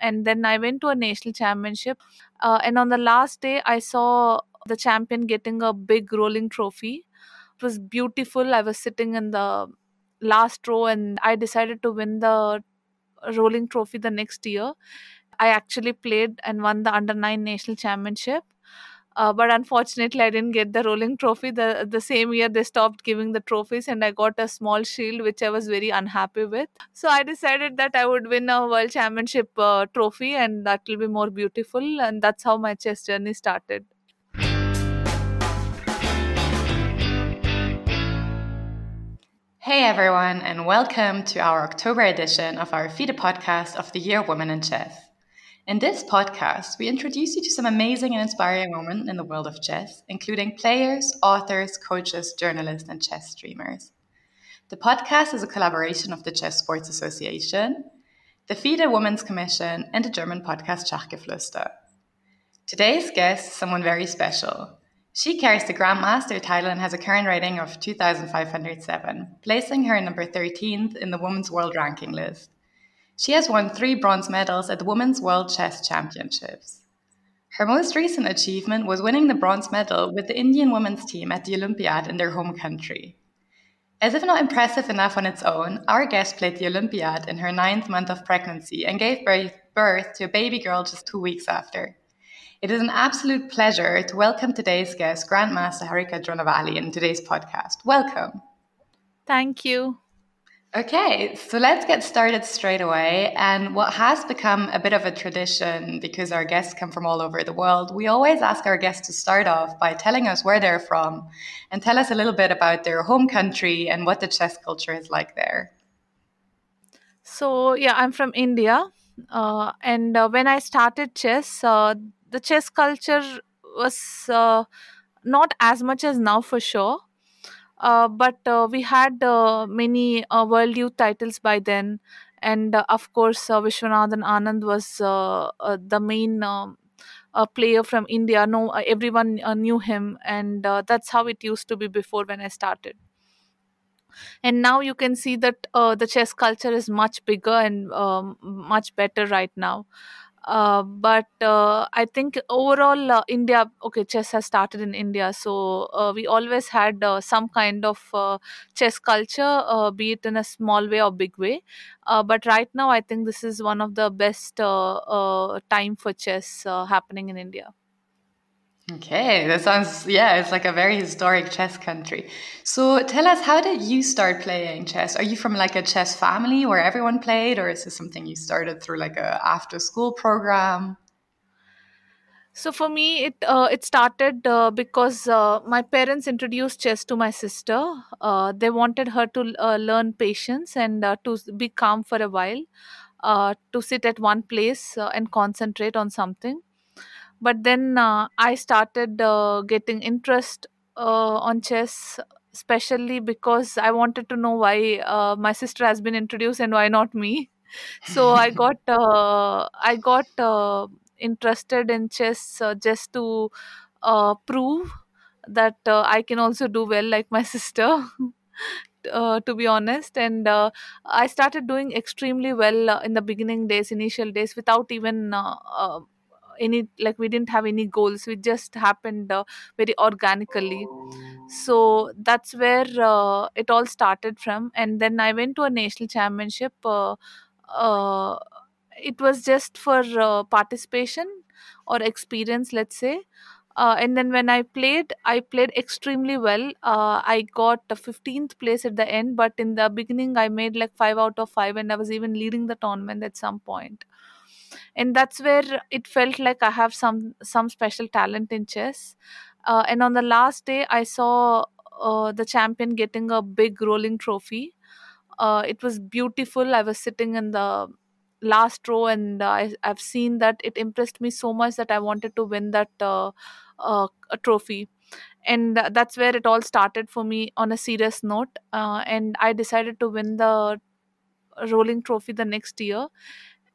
and then I went to a national championship. Uh, and on the last day, I saw the champion getting a big rolling trophy. It was beautiful. I was sitting in the last row, and I decided to win the rolling trophy the next year. I actually played and won the under nine national championship. Uh, but unfortunately, I didn't get the rolling trophy. The the same year they stopped giving the trophies, and I got a small shield, which I was very unhappy with. So I decided that I would win a world championship uh, trophy, and that will be more beautiful. And that's how my chess journey started. Hey everyone, and welcome to our October edition of our FIDE podcast of the Year Women in Chess. In this podcast, we introduce you to some amazing and inspiring women in the world of chess, including players, authors, coaches, journalists, and chess streamers. The podcast is a collaboration of the ChessSports Association, the FIDE Women's Commission, and the German podcast Schachgeflüster. Today's guest is someone very special. She carries the Grandmaster title and has a current rating of 2,507, placing her number 13th in the Women's World Ranking list. She has won three bronze medals at the Women's World Chess Championships. Her most recent achievement was winning the bronze medal with the Indian women's team at the Olympiad in their home country. As if not impressive enough on its own, our guest played the Olympiad in her ninth month of pregnancy and gave birth to a baby girl just two weeks after. It is an absolute pleasure to welcome today's guest, Grandmaster Harika Dronavalli, in today's podcast. Welcome. Thank you. Okay, so let's get started straight away. And what has become a bit of a tradition because our guests come from all over the world, we always ask our guests to start off by telling us where they're from and tell us a little bit about their home country and what the chess culture is like there. So, yeah, I'm from India. Uh, and uh, when I started chess, uh, the chess culture was uh, not as much as now for sure but uh, we had uh, many uh, world youth titles by then. And uh, of course uh, viswanathan anand was uh, uh, the main uh, player from india. No uh, everyone uh, knew him. And uh, that's how it used to be before when i started. And now you can see that uh, the chess culture is much bigger and um, much better right now uh, but uh, I think overall uh, India, okay, chess has started in India, so uh, we always had uh, some kind of chess culture, be it in a small way or big way. But right now, I think this is one of the best time for chess happening in India. Okay, that sounds, yeah, it's like a very historic chess country. So tell us, how did you start playing chess? Are you from like a chess family where everyone played, or is this something you started through like a after school program? So for me, it uh, it started uh, because uh, my parents introduced chess to my sister. Uh, they wanted her to uh, learn patience and uh, to be calm for a while, to sit at one place and concentrate on something. But then uh, I started uh, getting interest uh, on chess, especially because I wanted to know why uh, my sister has been introduced and why not me. So I got uh, I got uh, interested in chess uh, just to uh, prove that uh, I can also do well like my sister. Uh, to be honest and uh, i started doing extremely well uh, in the beginning days initial days without even any like we didn't have any goals it just happened uh, very organically. So that's where uh, it all started from. And then i went to a national championship uh, uh, it was just for uh, participation or experience let's say. Uh, and then when i played i played extremely well. I got a 15th place at the end but in the beginning i made like 5 out of 5 and i was even leading the tournament at some point and that's where it felt like i have some some special talent in chess. Uh, and on the last day i saw uh, the champion getting a big rolling trophy. Uh, it was beautiful. I was sitting in the last row and I, i've seen that it impressed me so much that i wanted to win that uh, uh, trophy. And that's where it all started for me on a serious note. Uh, and i decided to win the rolling trophy the next year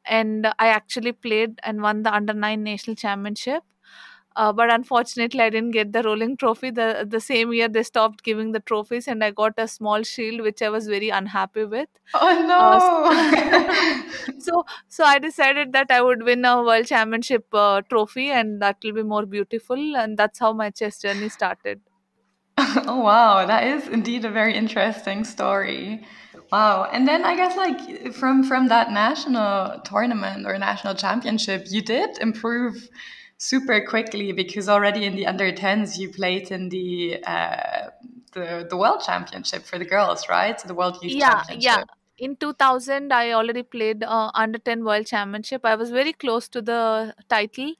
and I actually played and won the under 9 national championship. uh, but unfortunately i didn't get the rolling trophy. The the same year they stopped giving the trophies and i got a small shield which i was very unhappy with. Uh, Oh so so i decided that i would win a world championship uh, trophy and that will be more beautiful and that's how my chess journey started. Oh wow, that is indeed a very interesting story. Wow. And then I guess like from from that national tournament or national championship, you did improve super quickly because already in the under 10s you played in the uh, the the world championship for the girls, right? So the world youth yeah yeah. in 2000 i already played uh, under 10 world championship. I was very close to the title.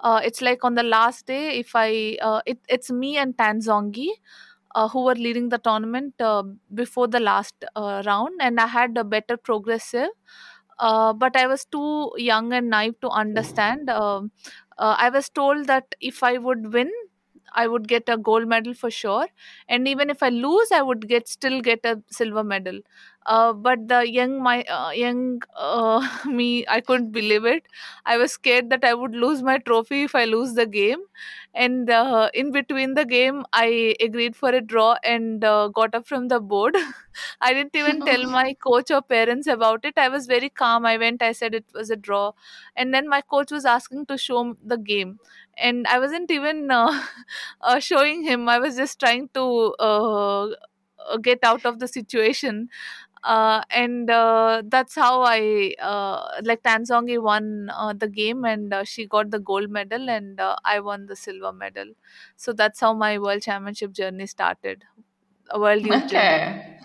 Uh, it's like on the last day if i uh, it, it's me and tan zhongyi uh, who were leading the tournament uh, before the last uh, round and i had a better progressive uh, but i was too young and naive to understand. Um uh, i was told that if i would win i would get a gold medal for sure and even if i lose i would get still get a silver medal uh, but the young my uh, young uh, me i couldn't believe it. I was scared that i would lose my trophy if i lose the game. And uh, in between the game i agreed for a draw and uh, got up from the board. I didn't even tell my coach or parents about it. I was very calm. I went i said it was a draw. And then my coach was asking to show m- the game. And i wasn't even uh, uh, showing him. I was just trying to uh, uh, get out of the situation uh, and uh, that's how I uh, like Tan Zhongyi won uh, the game and uh, she got the gold medal and uh, I won the silver medal. So that's how my world championship journey started. World youth journey. Okay.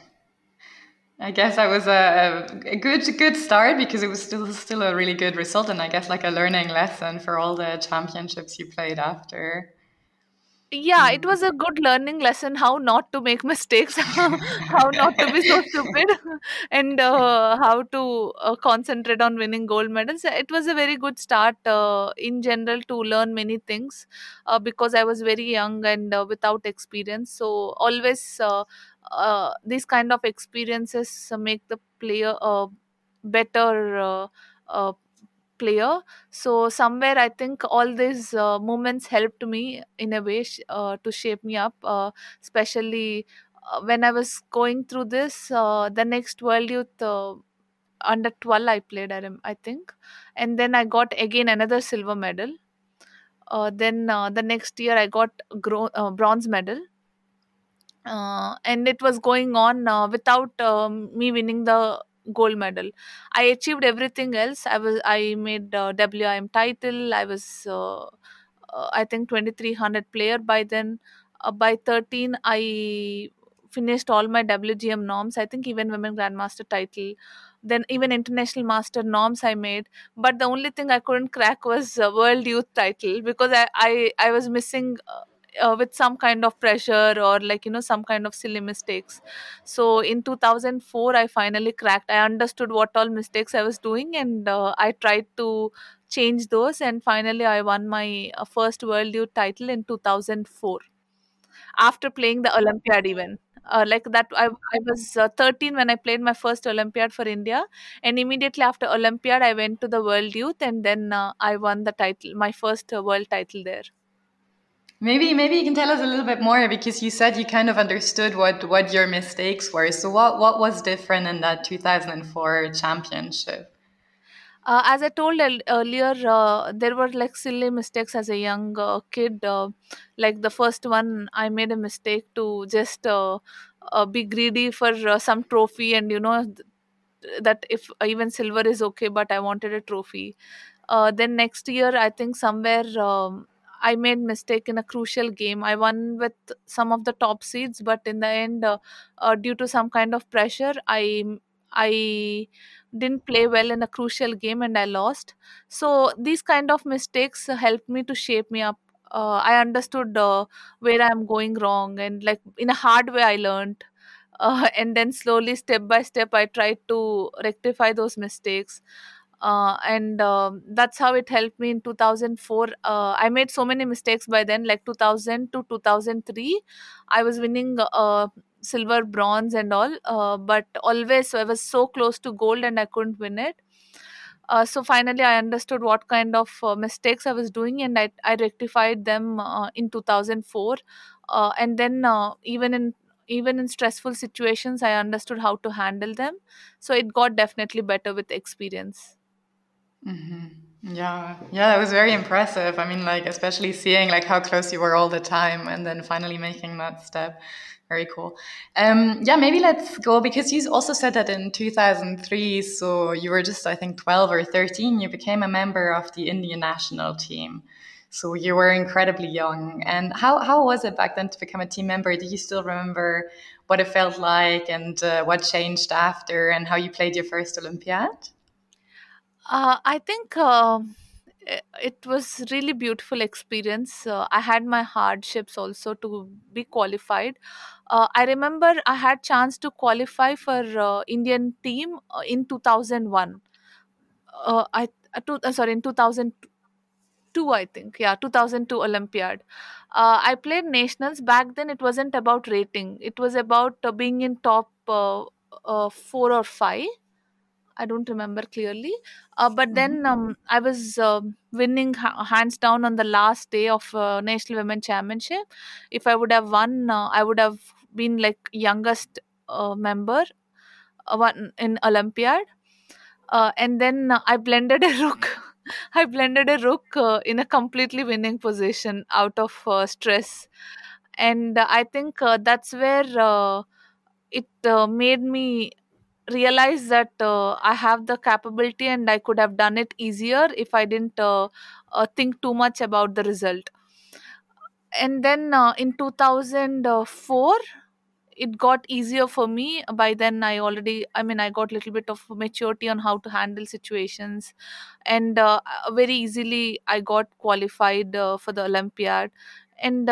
I guess that was a, a good good start because it was still still a really good result and I guess like a learning lesson for all the championships you played after. Yeah, it was a good learning lesson how not to make mistakes, how not to be so stupid, and uh, how to uh, concentrate on winning gold medals. It was a very good start uh, in general to learn many things uh, because I was very young and uh, without experience. So, always uh, uh, these kind of experiences make the player a better uh, uh, player. So somewhere i think all these uh, moments helped me in a way sh- uh, to shape me up uh, especially uh, when i was going through this uh, the next world youth uh, under 12 i played I, think. And then i got again another silver medal. Uh, then uh, the next year i got gro- uh, bronze medal. Uh, and it was going on uh, without um, me winning the gold medal. I achieved everything else. I was i made uh, wim title. I was uh, uh, i think 2300 player by then. Uh, by 13 i finished all my wgm norms. I think even women grandmaster title. Then even international master norms i made. But the only thing i couldn't crack was uh, world youth title because i i, I was missing uh, with some kind of pressure or like you know some kind of silly mistakes. So in 2004 i finally cracked. I understood what all mistakes i was doing and uh, i tried to change those and finally i won my uh, first world youth title in 2004 after playing the olympiad even. Uh, like that I, I was uh, 13 when i played my first olympiad for india and immediately after olympiad i went to the world youth and then uh, i won the title my first uh, world title there Maybe maybe you can tell us a little bit more because you said you kind of understood what what your mistakes were. So what what was different in that 2004 championship? Uh, as I told earlier, uh, there were like silly mistakes as a young uh, kid. Uh, like the first one, I made a mistake to just uh, uh, be greedy for some trophy, and you know th- that if even silver is okay, but I wanted a trophy. Then next year, I think somewhere um, I made mistake in a crucial game. I won with some of the top seeds, but in the end, uh, uh, due to some kind of pressure, I I didn't play well in a crucial game and I lost. So these kind of mistakes helped me to shape me up. Uh, I understood uh, where I'm going wrong, and like in a hard way, I learned. Uh, and then slowly, step by step, I tried to rectify those mistakes uh, and um, that's how it helped me in 2004 uh, i made so many mistakes by then like 2000 to 2003 i was winning uh, silver bronze and all uh, but always i was so close to gold and i couldn't win it. Uh, so finally i understood what kind of uh, mistakes i was doing and i, I rectified them in 2004 uh, and then even in even in stressful situations i understood how to handle them. So it got definitely better with experience Mm-hmm. Yeah, yeah, it was very impressive. I mean, like especially seeing like how close you were all the time, and then finally making that step. Very cool. Um, yeah, maybe let's go because you also said that in 2003, so you were just I think 12 or 13, you became a member of the Indian national team. So you were incredibly young. And how how was it back then to become a team member? Do you still remember what it felt like and uh, what changed after, and how you played your first Olympiad? Uh, I think i- it was really beautiful experience. Uh, I had my hardships also to be qualified. Uh, I remember I had chance to qualify for uh, Indian team uh, in 2001. Uh, I uh, two, uh, sorry in 2002 I think yeah 2002 Olympiad. Uh, I played nationals back then. It wasn't about rating. It was about uh, being in top uh, uh, four or five I don't remember clearly. Uh, but then Mhm. um, I was um winning ha- hands down on the last day of uh, National Women Championship. If I would have won, uh, I would have been like youngest uh, member uh, one in Olympiad. Uh, and then uh, I blended a rook. I blended a rook uh, in a completely winning position out of uh, stress, and uh, I think uh, that's where uh, it uh, made me realize that uh, I have the capability and I could have done it easier if I didn't uh, uh, think too much about the result. And then uh, in 2004, it got easier for me. By then, I already, I mean, I got a little bit of maturity on how to handle situations. And uh, very easily, I got qualified uh, for the Olympiad. And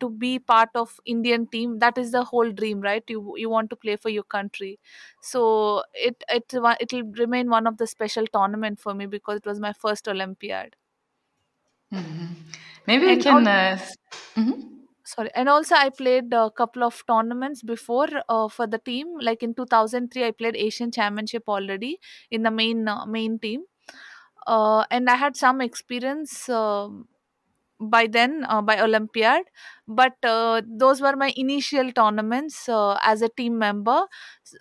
to be part of Indian team, that is the whole dream, right? You you want to play for your country, so it it it will remain one of the special tournament for me because it was my first Olympiad. Mhm. Maybe we And can. Uh, mhm. sorry and also i played a couple of tournaments before uh, for the team like in 2003 i played asian championship already in the main uh, main team uh, and i had some experience um by then uh, by olympiad. But uh, those were my initial tournaments uh, as a team member.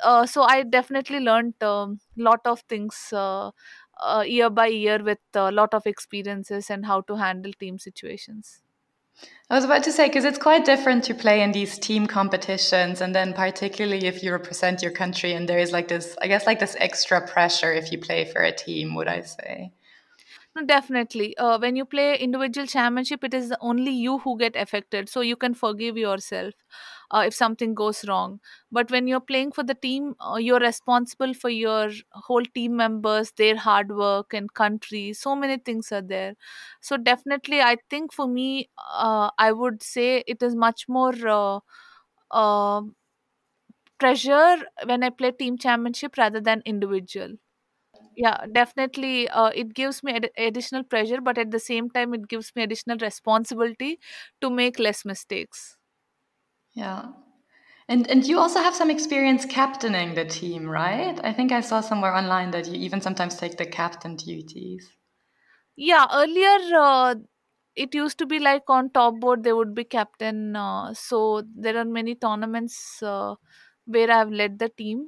Uh, so i definitely learned a lot of things uh, uh, year by year with a lot of experiences and how to handle team situations. I was about to say, because it's quite different to play in these team competitions, and then particularly if you represent your country, and there is like this, I guess, like this extra pressure if you play for a team, would I say? No, definitely. Uh, when you play individual championship, it is only you who get affected, so you can forgive yourself uh, if something goes wrong. But when you're playing for the team, uh, you're responsible for your whole team members, their hard work and country. So many things are there. So definitely, I think for me, uh, I would say it is much more. Uh, uh, pressure when I play team championship rather than individual. Yeah, definitely. Uh, it gives me ad- additional pressure, but at the same time, it gives me additional responsibility to make less mistakes. Yeah. And and you also have some experience captaining the team, right? I think I saw somewhere online that you even sometimes take the captain duties. Yeah, earlier uh, it used to be like on top board there would be captain. Uh, so there are many tournaments uh, where I've led the team.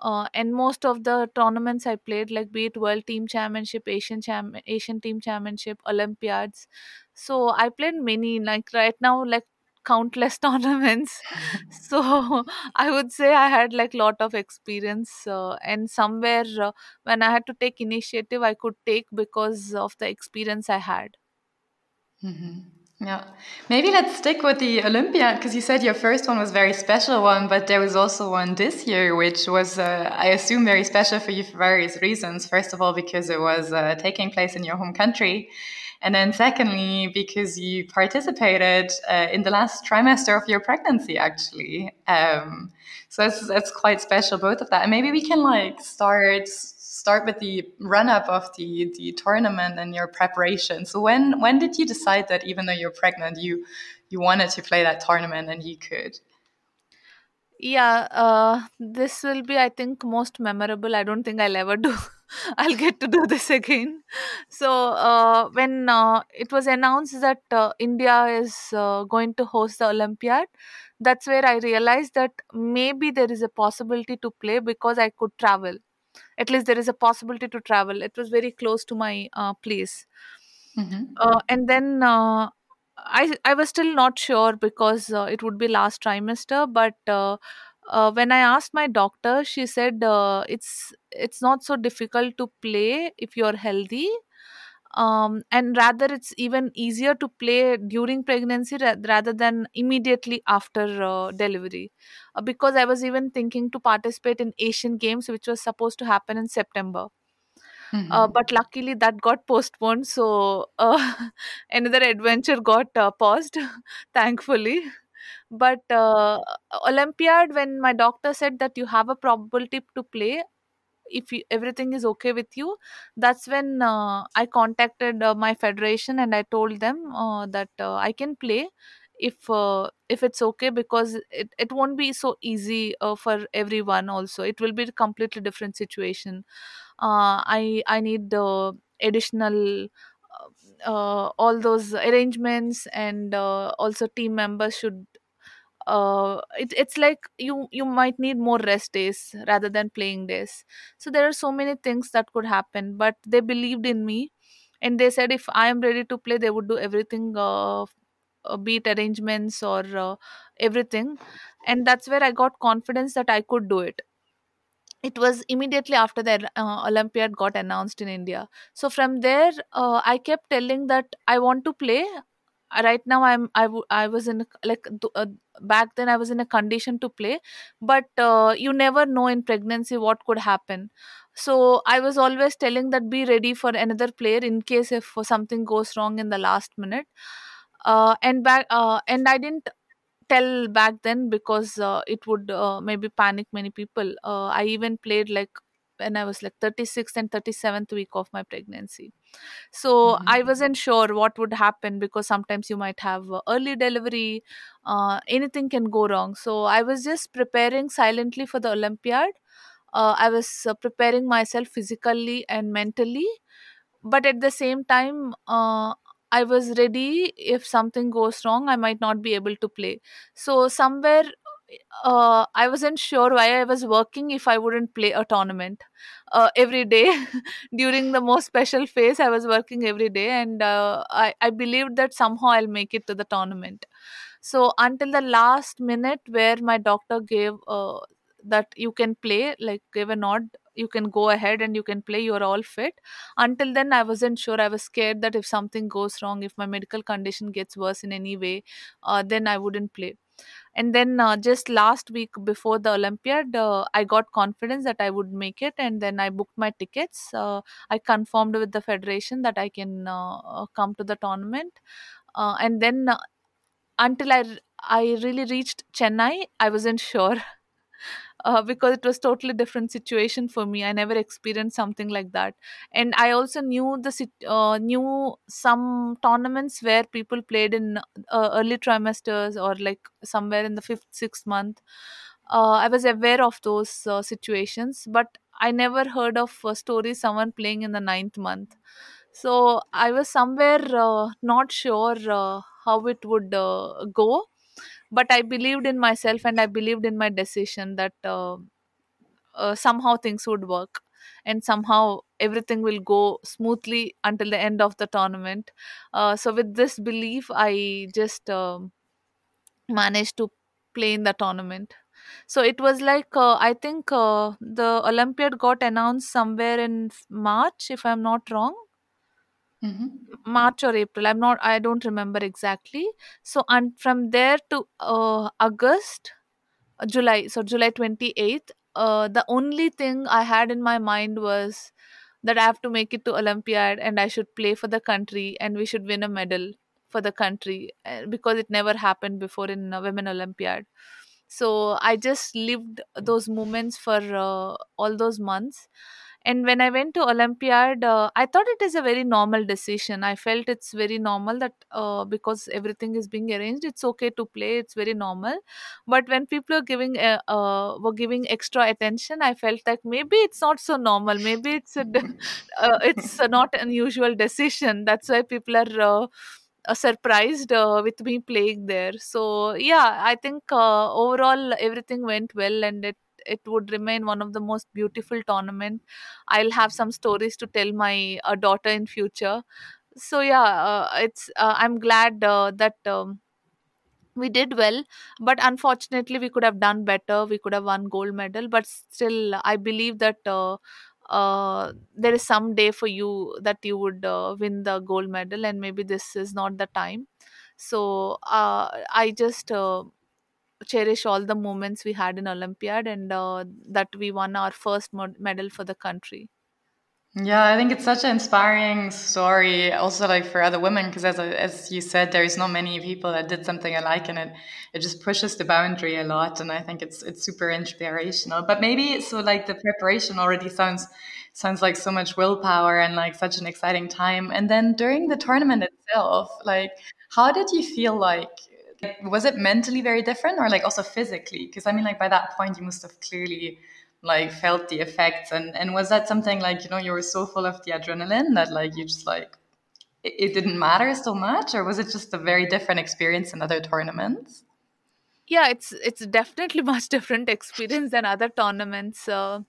Uh, and most of the tournaments I played, like be it World Team Championship, Asian Cham- Asian Team Championship, Olympiads. So I played many, like right now, like countless tournaments. So I would say I had like lot of experience, uh, and somewhere uh, when I had to take initiative, I could take because of the experience I had. hmm Yeah. Maybe let's stick with the Olympiad because you said your first one was very special one, but there was also one this year which was, uh, I assume, very special for you for various reasons. First of all, because it was uh, taking place in your home country. And then secondly, because you participated uh, in the last trimester of your pregnancy, actually. Um, so that's, that's quite special, both of that. And maybe we can like start start with the run up of the the tournament and your preparation. So when when did you decide that even though you're pregnant, you you wanted to play that tournament and you could? Yeah, uh, this will be, I think, most memorable. I don't think I'll ever do. I'll get to do this again. So uh, when uh, it was announced that uh, India is uh, going to host the Olympiad, that's where I realized that maybe there is a possibility to play because I could travel. At least there is a possibility to travel. It was very close to my uh, place. hmm Uh, and then uh, I I was still not sure because uh, it would be last trimester, but uh, uh, when I asked my doctor, she said uh, it's it's not so difficult to play if you're healthy. Um, and rather, it's even easier to play during pregnancy ra- rather than immediately after uh, delivery. Uh, because I was even thinking to participate in Asian Games, which was supposed to happen in September. Uh, hmm but luckily that got postponed so uh, another adventure got uh, paused thankfully. But uh, olympiad when my doctor said that you have a probability to play if you, everything is okay with you that's when uh, i contacted uh, my federation and i told them uh, that uh, i can play if uh, if it's okay because it, it won't be so easy uh, for everyone also. It will be a completely different situation. I i need the additional all those arrangements and also team members should uh it, it's like you you might need more rest days rather than playing days. So there are so many things that could happen but they believed in me and they said if i am ready to play they would do everything uh, uh be arrangements or uh, everything. And that's where i got confidence that i could do it. It was immediately after the uh, olympiad got announced in india. So from there uh, i kept telling that i want to play right now i'm i, w- I was in like uh, back then i was in a condition to play but uh, you never know in pregnancy what could happen so i was always telling that be ready for another player in case if something goes wrong in the last minute uh, and back uh, and i didn't tell back then because uh, it would uh, maybe panic many people. Uh, I even played like when I was like 36th and 37th week of my pregnancy. So I hmm wasn't sure what would happen because sometimes you might have early delivery, uh, anything can go wrong. So I was just preparing silently for the Olympiad. Uh, I was uh, preparing myself physically and mentally but at the same time uh, i was ready if something goes wrong i might not be able to play so somewhere uh, i wasn't sure why i was working if i wouldn't play a tournament uh, every day. During the most special phase i was working every day and uh, I, I believed that somehow i'll make it to the tournament. So until the last minute where my doctor gave uh, that you can play like gave a nod you can go ahead and you can play you're all fit. Until then i wasn't sure. I was scared that if something goes wrong if my medical condition gets worse in any way uh, then i wouldn't play and then uh, just last week before the olympiad uh, i got confidence that i would make it and then i booked my tickets. Uh, i confirmed with the federation that i can uh, uh, come to the tournament. Uh, and then until i really reached chennai i wasn't sure uh, because it was totally different situation for me. I never experienced something like that. And i also knew the uh, knew some tournaments where people played in uh, early trimesters or like somewhere in the fifth sixth month. Uh, i was aware of those uh, situations but i never heard of a story someone playing in the ninth month. So i was somewhere uh, not sure how it would go but i believed in myself and i believed in my decision that uh, uh, somehow things would work and somehow everything will go smoothly until the end of the tournament. Uh, so with this belief i just um, managed to play in the tournament. So it was like uh, i think uh, the olympiad got announced somewhere in march if i'm not wrong hmm march or april i'm not i don't remember exactly so and from there to uh, august uh, July, so July 28th. Uh, the only thing I had in my mind was that I have to make it to Olympiad and I should play for the country and we should win a medal for the country uh, because it never happened before in a Women Olympiad. So I just lived those moments for uh, all those months and when i went to olympiad uh, i thought it is a very normal decision. I felt it's very normal that uh, because everything is being arranged it's okay to play it's very normal. But when people are giving uh, uh, were giving extra attention i felt like maybe it's not so normal. Maybe it's a d- uh, it's a not unusual decision. That's why people are uh, uh, surprised uh, with me playing there. So yeah i think uh, overall everything went well and it it would remain one of the most beautiful tournament. I'll have some stories to tell my uh, daughter in future. So yeah uh, it's uh, i'm glad uh, that um, we did well but unfortunately we could have done better. We could have won gold medal but still i believe that uh, uh, there is some day for you that you would uh, win the gold medal and maybe this is not the time. So i just cherish all the moments we had in olympiad and uh, that we won our first medal for the country Yeah, I think it's such an inspiring story, also like for other women, because as as you said, there's not many people that did something alike, and it it just pushes the boundary a lot, and I think it's it's super inspirational. But maybe so like the preparation already sounds sounds like so much willpower and like such an exciting time. And then during the tournament itself, like how did you feel like? Was it mentally very different, or like also physically? Because I mean, like by that point, you must have clearly like felt the effects. And and was that something like you know you were so full of the adrenaline that like you just like it, it didn't matter so much? Or was it just a very different experience in other tournaments? Yeah it's it's definitely much different experience than other tournaments. Uh,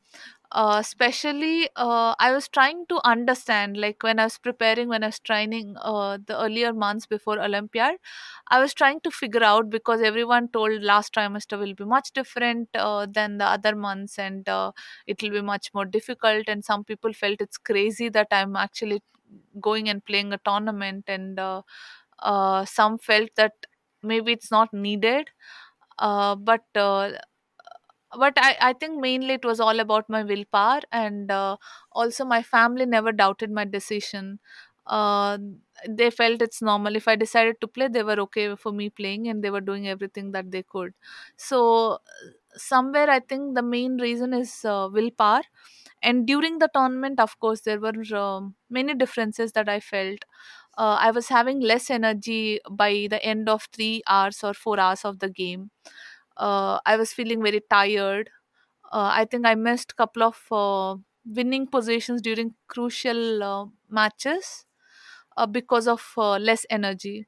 uh, especially uh, i was trying to understand like when i was preparing when i was training uh, the earlier months before olympiad i was trying to figure out because everyone told last trimester will be much different uh, than the other months and uh, it will be much more difficult and some people felt it's crazy that i'm actually going and playing a tournament and uh, some felt that maybe it's not needed but but I, I think mainly it was all about my willpower and uh, also my family never doubted my decision. Uh, they felt it's normal. If i decided to play they were okay for me playing and they were doing everything that they could. So somewhere i think the main reason is uh, willpower. And during the tournament of course there were um, many differences that i felt. Uh, i was having less energy by the end of 3 hours or 4 hours of the game uh, i was feeling very tired. Uh, i think i missed couple of uh, winning positions during crucial uh, matches uh, because of uh, less energy.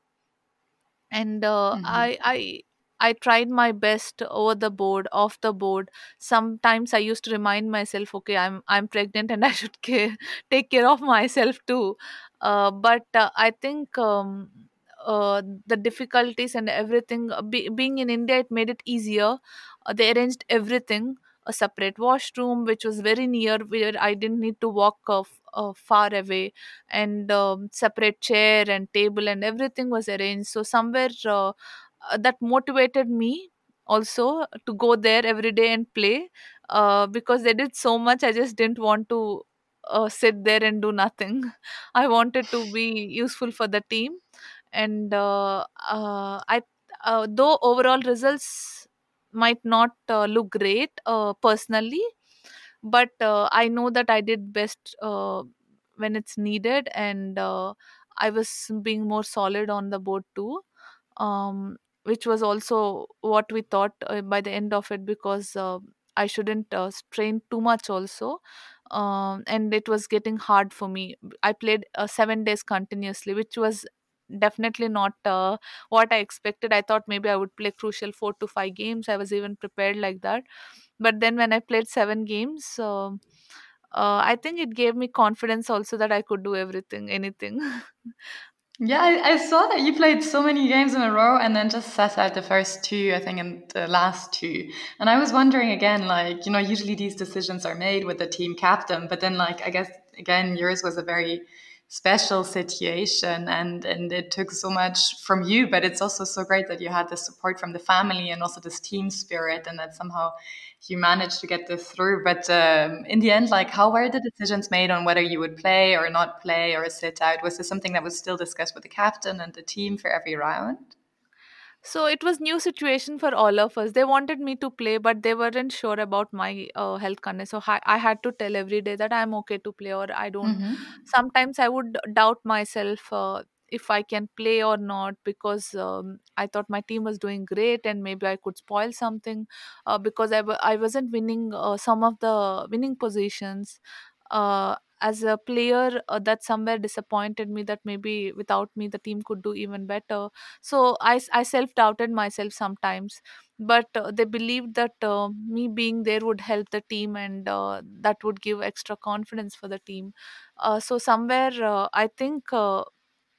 And uh, hmm i i i tried my best over the board off the board. Sometimes i used to remind myself okay i'm i'm pregnant and i should care, take care of myself too. Uh, but uh, i think um, uh, the difficulties and everything uh, be, being in india it made it easier. Uh, they arranged everything a separate washroom which was very near where i didn't need to walk uh, far away and um, separate chair and table and everything was arranged. So somewhere uh, uh, that motivated me also to go there every day and play uh, because they did so much i just didn't want to uh, sit there and do nothing. I wanted to be useful for the team and uh, uh, i uh, though overall results might not uh, look great uh, personally but uh, i know that i did best when it's needed and i was being more solid on the board too um, which was also what we thought by the end of it because i shouldn't strain too much also um, and it was getting hard for me. I played uh, seven days continuously which was definitely not uh, what i expected. I thought maybe i would play crucial four to five games. I was even prepared like that. But then when i played seven games um uh, i think it gave me confidence also that i could do everything anything. Yeah, I, I saw that you played so many games in a row and then just sat out the first two, I think, and the last two. And I was wondering again, like, you know, usually these decisions are made with the team captain, but then, like, I guess, again, yours was a very special situation and and it took so much from you but it's also so great that you had the support from the family and also this team spirit and that somehow you managed to get this through. But um, in the end, like, how were the decisions made on whether you would play or not play or sit out? Was this something that was still discussed with the captain and the team for every round? So it was new situation for all of us they wanted me to play but they weren't sure about my uh, health condition so I, I had to tell every day that i'm okay to play or i don't Mm-hmm. sometimes i would doubt myself uh, if i can play or not because um, i thought my team was doing great and maybe i could spoil something uh, because I w- I wasn't winning uh, some of the winning positions uh, as a player uh, that somewhere disappointed me that maybe without me the team could do even better so i, I self-doubted myself sometimes but uh, they believed that uh, me being there would help the team and uh, that would give extra confidence for the team uh, so somewhere uh, i think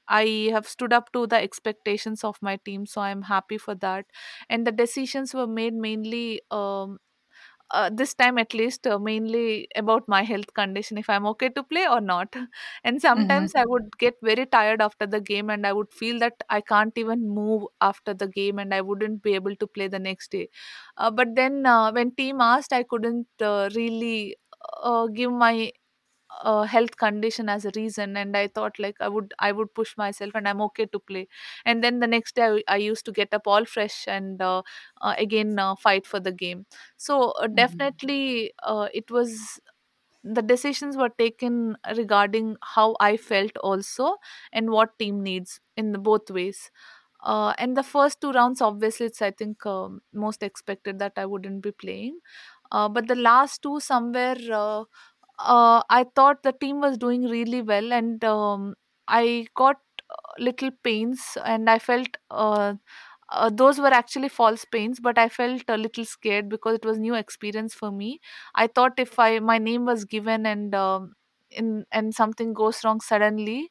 I have stood up to the expectations of my team, so I'm happy for that. And the decisions were made mainly um, uh, this time at least uh, mainly about my health condition if i'm okay to play or not and sometimes i Mm-hmm. would get very tired after the game and i would feel that i can't even move after the game and i wouldn't be able to play the next day uh, but then uh, when team asked i couldn't uh, really uh, give my uh, health condition as a reason and i thought like i would i would push myself and i'm okay to play. And then the next day i, I used to get up all fresh and uh, uh, again uh, fight for the game. So uh, Mm-hmm. definitely uh, it was the decisions were taken regarding how i felt also and what team needs in the both ways. Uh, and the first two rounds obviously it's i think um, most expected that i wouldn't be playing. Uh, but the last two somewhere uh, uh, I thought the team was doing really well, and um, I got uh, little pains, and I felt uh, uh, those were actually false pains, but I felt a little scared because it was new experience for me. I thought if I my name was given and um, in and something goes wrong suddenly,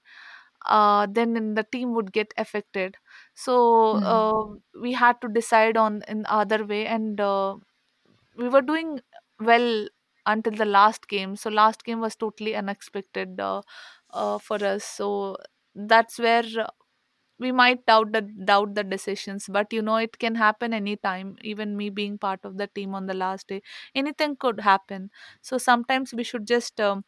uh, then in the team would get affected. So Mm-hmm. uh, we had to decide on in other way, and uh, we were doing well until the last game. So last game was totally unexpected uh, uh, for us. So that's where uh, we might doubt the doubt the decisions, but you know it can happen anytime. Even me being part of the team on the last day, anything could happen. So sometimes we should just um,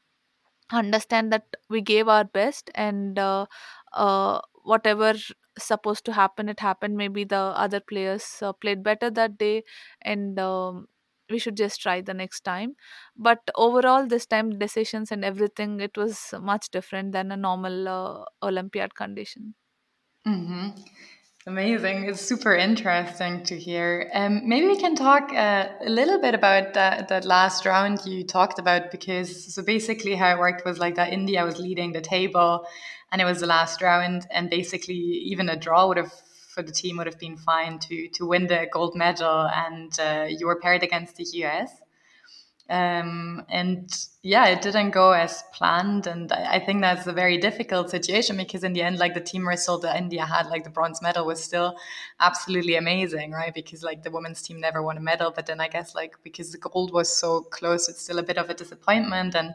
understand that we gave our best and uh, uh, whatever supposed to happen it happened maybe the other players uh, played better that day and um, we should just try the next time but overall this time decisions and everything it was much different than a normal uh, olympiad condition Mm-hmm. Amazing. It's super interesting to hear. Um, maybe we can talk uh, a little bit about that, that last round you talked about because so basically how it worked was like that India was leading the table and it was the last round and basically even a draw would have for the team would have been fine to to win the gold medal and uh, you were paired against the US. Um, and yeah, it didn't go as planned. And I, I think that's a very difficult situation because in the end, like the team result that India had, like the bronze medal was still absolutely amazing, right? Because like the women's team never won a medal. But then I guess like because the gold was so close, it's still a bit of a disappointment. And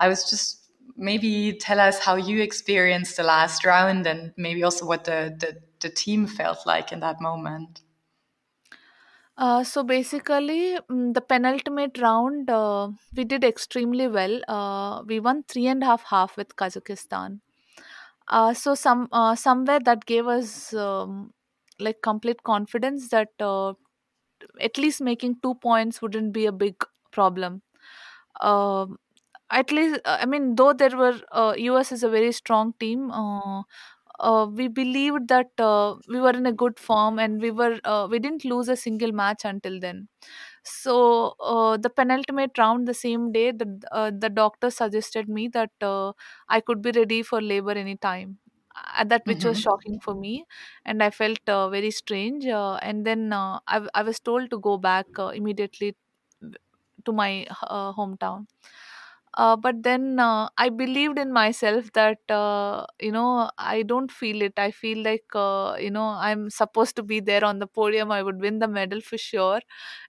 I was just maybe tell us how you experienced the last round and maybe also what the, the, the team felt like in that moment. uh, so basically mm, the penultimate round uh, we did extremely well. Uh, we won three and a half half with kazakhstan. Uh, so some uh, somewhere that gave us um, like complete confidence that uh, at least making two points wouldn't be a big problem. Um, at least i mean though there were us is a very strong team uh, we believed that uh, we were in a good form and we were uh, we didn't lose a single match until then. So uh, the penultimate round the same day the uh, the doctor suggested me that uh, i could be ready for labor anytime. Uh, that which was Mm-hmm. shocking for me and i felt uh, very strange uh, and then uh, I, I was told to go back uh, immediately to my uh, hometown uh, but then uh, i believed in myself that uh, you know i don't feel it. I feel like uh, you know i'm supposed to be there on the podium. I would win the medal for sure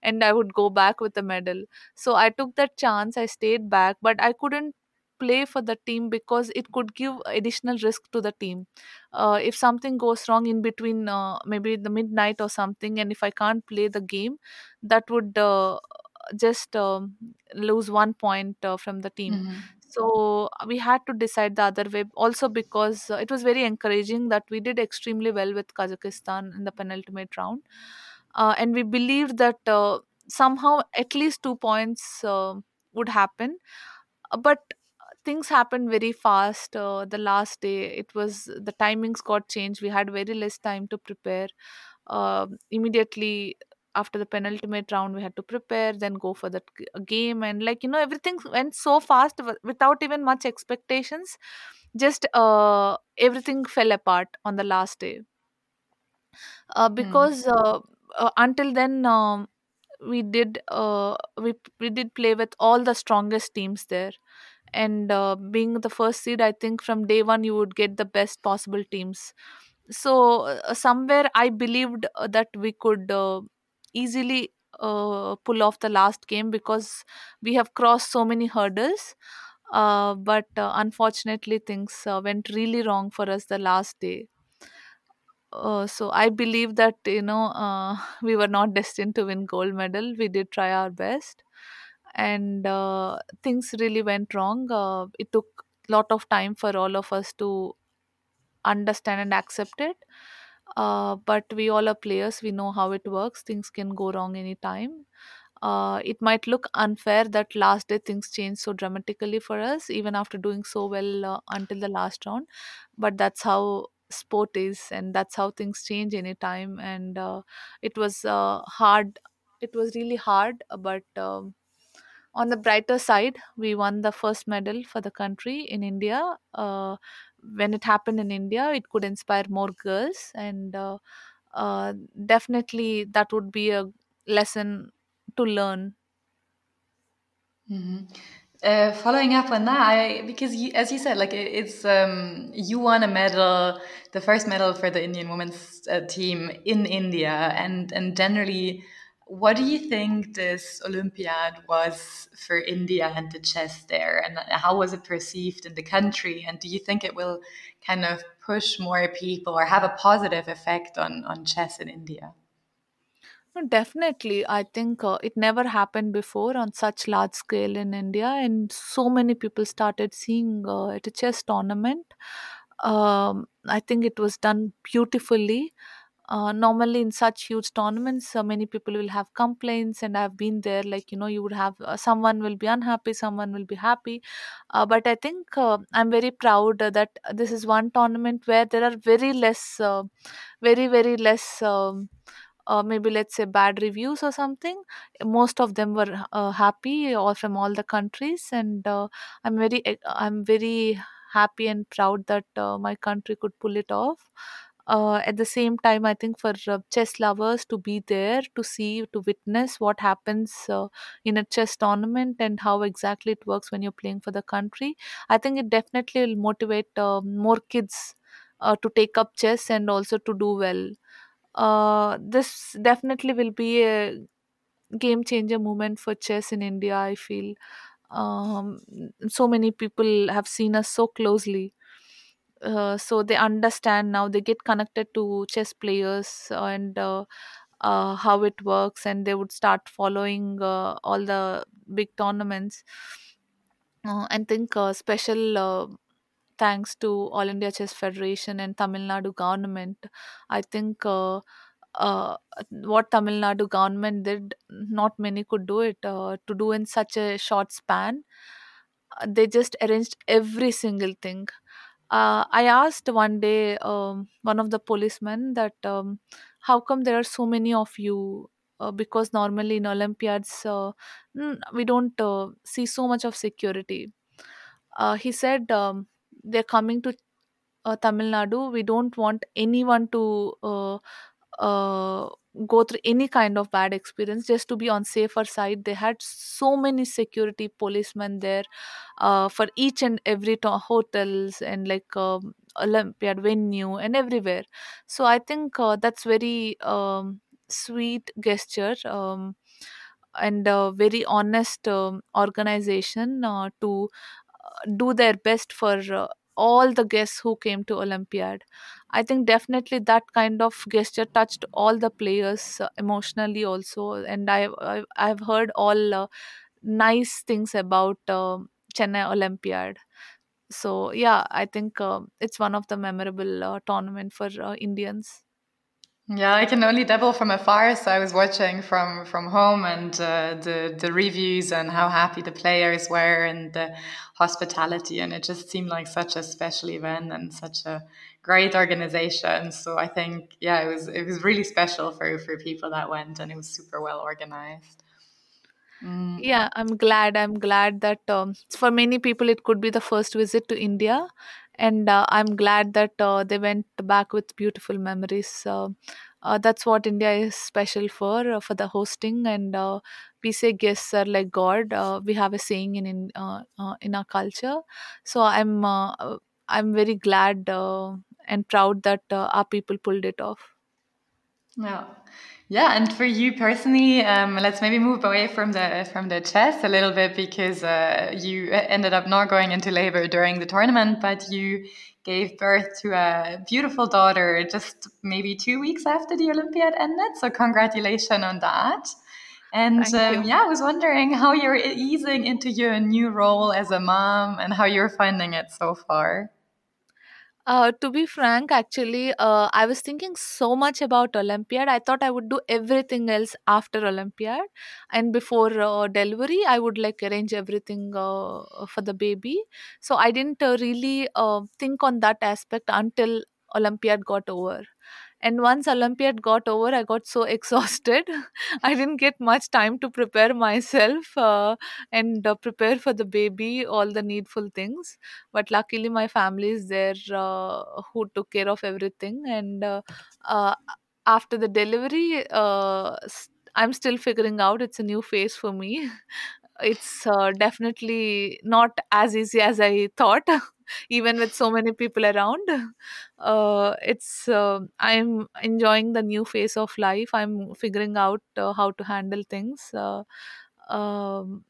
and i would go back with the medal. So i took that chance. I stayed back but i couldn't play for the team because it could give additional risk to the team. Uh, if something goes wrong in between uh, maybe the midnight or something and if i can't play the game that would uh, just um, lose one point uh, from the team. Mm-hmm. so we had to decide the other way. Also because uh, it was very encouraging that we did extremely well with kazakhstan in the penultimate round. Uh, and we believed that uh, somehow at least two points uh, would happen. Uh, but things happened very fast. Uh, the last day it was the timings got changed. We had very less time to prepare. Uh, immediately after the penultimate round we had to prepare then go for the g- game and like you know everything went so fast without even much expectations. Just uh, everything fell apart on the last day. Uh, Hmm. because uh, uh, until then um, we did uh, we we did play with all the strongest teams there. And uh, being the first seed i think from day one you would get the best possible teams. So uh, somewhere i believed uh, that we could uh, easily uh, pull off the last game because we have crossed so many hurdles. Uh, but uh, unfortunately things uh, went really wrong for us the last day. Uh, so i believe that you know uh, we were not destined to win gold medal. We did try our best. And things really went wrong. It took a lot of time for all of us to understand and accept it uh, but we all are players we know how it works things can go wrong anytime. Uh, it might look unfair that last day things change so dramatically for us even after doing so well uh, until the last round. But that's how sport is and that's how things change anytime. And uh, it was uh, hard it was really hard but um, on the brighter side, we won the first medal for the country in India. Uh, when it happened in India, it could inspire more girls, and uh, uh, definitely that would be a lesson to learn. Mhm. Uh, following up on that, I, because you, as you said, like it, it's um, you won a medal, the first medal for the Indian women's uh, team in India, and and generally, what do you think this Olympiad was for India and the chess there, and how was it perceived in the country, and do you think it will kind of push more people or have a positive effect on on chess in India? No, Definitely, I think uh, it never happened before on such large scale in India, and so many people started seeing uh, at a chess tournament. Um, I think it was done beautifully uh, normally in such huge tournaments uh, many people will have complaints and i've been there like you know you would have uh, someone will be unhappy someone will be happy. Uh, but i think uh, i'm very proud that this is one tournament where there are very less uh, very very less um, uh, maybe let's say bad reviews or something. Most of them were uh, happy all from all the countries and uh, i'm very i'm very happy and proud that my country could pull it off uh, at the same time i think for uh, chess lovers to be there to see to witness what happens uh, in a chess tournament and how exactly it works when you're playing for the country i think it definitely will motivate uh, more kids uh, to take up chess and also to do well. Uh, this definitely will be a game changer moment for chess in india i feel. Um, so many people have seen us so closely uh, so they understand now they get connected to chess players and uh, uh, how it works and they would start following uh, all the big tournaments. Uh, and think special thanks to all india chess federation and tamil nadu government i think uh, what tamil nadu government did not many could do it uh, to do in such a short span. They just arranged every single thing uh, I asked one day um, one of the policemen that um, how come there are so many of you? Uh, because normally in Olympiads, uh, we don't uh, see so much of security. Uh, he said um, they're coming to uh, Tamil Nadu. We don't want anyone to uh, uh, go through any kind of bad experience just to be on safer side. They had so many security policemen there uh, for each and every to- hotels and like um, olympiad venue and everywhere. So i think uh, that's very um, sweet gesture um, and a very honest um, organization uh, to uh, do their best for uh, all the guests who came to olympiad i think definitely that kind of gesture touched all the players uh, emotionally also and i i've, heard all uh, nice things about um Chennai Olympiad. So yeah, I think um, it's one of the memorable uh, tournament for uh, Indians. Yeah, I can only dabble from afar. So I was watching from from home and uh, the the reviews and how happy the players were and the hospitality, and it just seemed like such a special event and such a great organization. So I think yeah, it was it was really special for for people that went, and it was super well organized. Mm. Yeah, I'm glad. I'm glad that um, for many people it could be the first visit to India, and uh, I'm glad that uh, they went back with beautiful memories. Uh, that's what India is special for uh, for the hosting, and uh, we say guests are like God. We have a saying in in, in our culture, so I'm I'm very glad and proud that our people pulled it off. Yeah. Yeah, and for you personally, um, let's maybe move away from the from the chess a little bit because uh, you ended up not going into labor during the tournament, but you gave birth to a beautiful daughter just maybe two weeks after the Olympiad ended. So congratulations on that. And um, yeah, I was wondering how you're easing into your new role as a mom and how you're finding it so far. Uh, to be frank, actually, uh, I was thinking so much about Olympiad. I thought I would do everything else after Olympiad, and before uh, delivery, I would like arrange everything uh, for the baby. So I didn't uh, really uh, think on that aspect until Olympiad got over. And once Olympiad got over, I got so exhausted. I didn't get much time to prepare myself uh, and uh, prepare for the baby, all the needful things. But luckily my family is there uh, who took care of everything. And uh, uh, after the delivery uh, i'm still figuring out it's a new phase for me it's uh, definitely not as easy as i thought even with so many people around uh, it's uh, i'm enjoying the new phase of life i'm figuring out uh, how to handle things uh, um,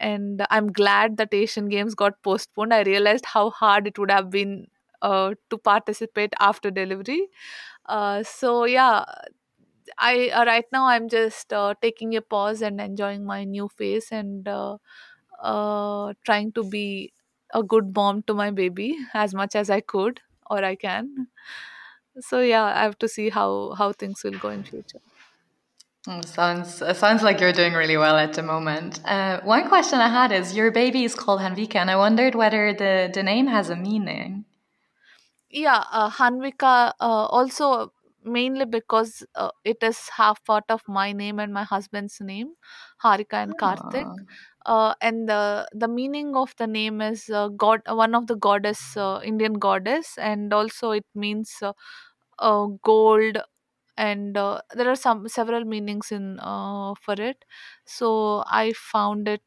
and I'm glad that Asian Games got postponed. I realized how hard it would have been uh, to participate after delivery. So yeah, I uh, right now I'm just uh, taking a pause and enjoying my new phase and uh, uh, trying to be a good mom to my baby as much as I could or I can. So yeah, I have to see how how things will go in future. Mm, Sounds uh, sounds like you're doing really well at the moment. Uh, one question I had is your baby is called Hanvika, and I wondered whether the, the name has a meaning. Yeah, uh, Hanvika uh, also mainly because uh, it is half part of my name and my husband's name, Harika and Karthik. Oh, Uh, and the the meaning of the name is uh, god, one of the goddess, uh, Indian goddess, and also it means uh, uh, gold and uh, there are some several meanings in uh, for it so i found it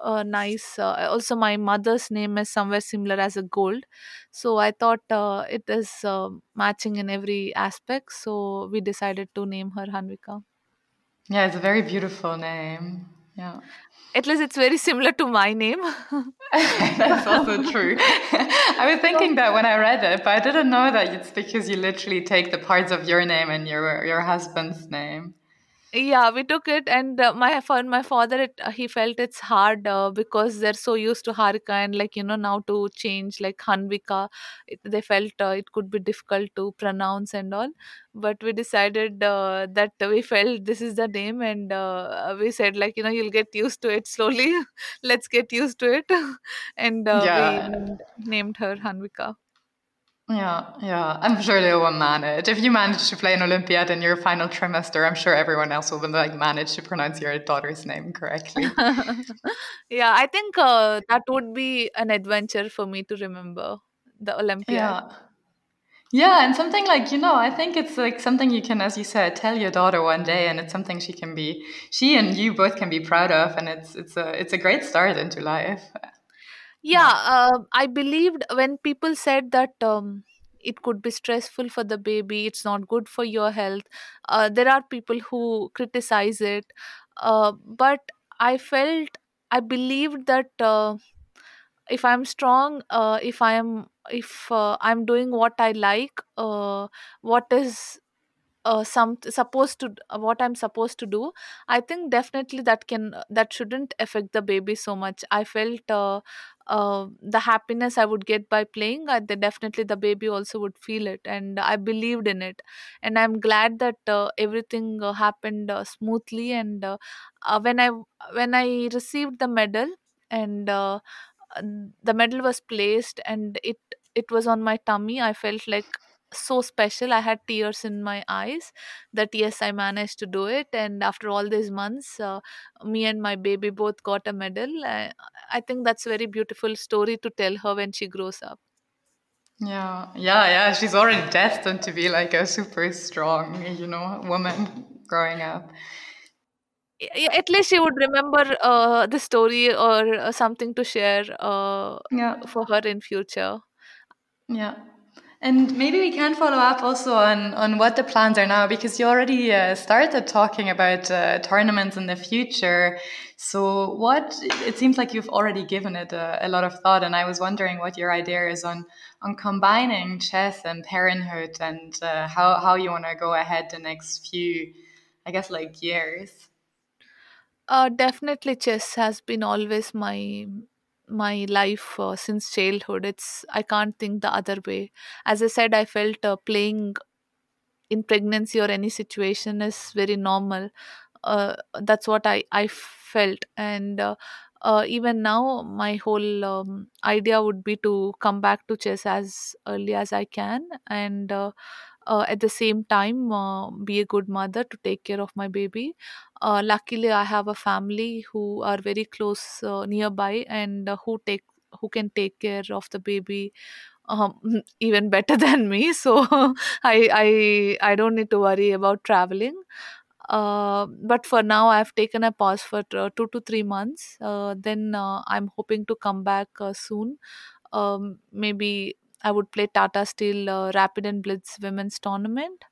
uh, nice uh, also my mother's name is somewhere similar as a gold so i thought uh, it is uh, matching in every aspect so we decided to name her hanvika yeah, it's a very beautiful name. Yeah, at least it's very similar to my name that's also true. I was thinking that when I read it, but I didn't know that it's because you literally take the parts of your name and your your husband's name. Yeah, we took it, and uh, my for my father, it, uh, he felt it's hard uh, because they're so used to Harika, and like you know now to change like Hanvika, it, they felt uh, it could be difficult to pronounce and all. But we decided uh, that we felt this is the name, and uh, we said like you know you'll get used to it slowly. Let's get used to it, and uh, we Yeah, named, named her Hanvika. Yeah, yeah. I'm sure they will manage. If you manage to play an Olympiad in your final trimester, I'm sure everyone else will like manage to pronounce your daughter's name correctly. yeah, I think uh, that would be an adventure for me to remember the Olympiad. Yeah. Yeah, and something like, you know, I think it's like something you can, as you said, tell your daughter one day, and it's something she can be, she and you both can be proud of, and it's it's a it's a great start into life. Yeah, uh, I believed when people said that um, it could be stressful for the baby, it's not good for your health. Uh, there are people who criticize it, uh, but I felt I believed that uh, if I'm strong, uh, if I am if uh, I'm doing what I like, uh, what is uh, some supposed to what i'm supposed to do i think definitely that can that shouldn't affect the baby so much i felt uh, uh, the happiness i would get by playing the, definitely the baby also would feel it and i believed in it. And i'm glad that uh, everything uh, happened uh, smoothly and uh, when i when i received the medal and the medal was placed and it it was on my tummy i felt like so special i had tears in my eyes that yes i managed to do it and after all these months uh, me and my baby both got a medal uh, i think that's a very beautiful story to tell her when she grows up Yeah, yeah, yeah. She's already destined to be like a super strong, you know, woman growing up. Y- at least she would remember uh, the story or uh, something to share uh, Yeah, for her in future yeah. And maybe we can follow up also on, on what the plans are now because you already uh, started talking about uh, tournaments in the future. So, what it seems like you've already given it a, a lot of thought, and I was wondering what your idea is on on combining chess and parenthood and uh, how how you want to go ahead the next few, I guess, like years. Uh, definitely, chess has been always my my life uh, since childhood. It's I can't think the other way. As I said, I felt uh, playing in pregnancy or any situation is very normal. Uh, that's what I I felt, and uh, uh, even now, my whole um, idea would be to come back to chess as early as I can, and uh, at the same time be a good mother to take care of my baby uh, luckily i have a family who are very close uh, nearby and uh, who take who can take care of the baby um, even better than me. So i i i don't need to worry about traveling. Uh, but for now i've taken a pause for uh, 2 to 3 months. Uh, then uh, i'm hoping to come back uh, soon. Um, maybe I would play Tata Steel uh, Rapid and Blitz Women's Tournament.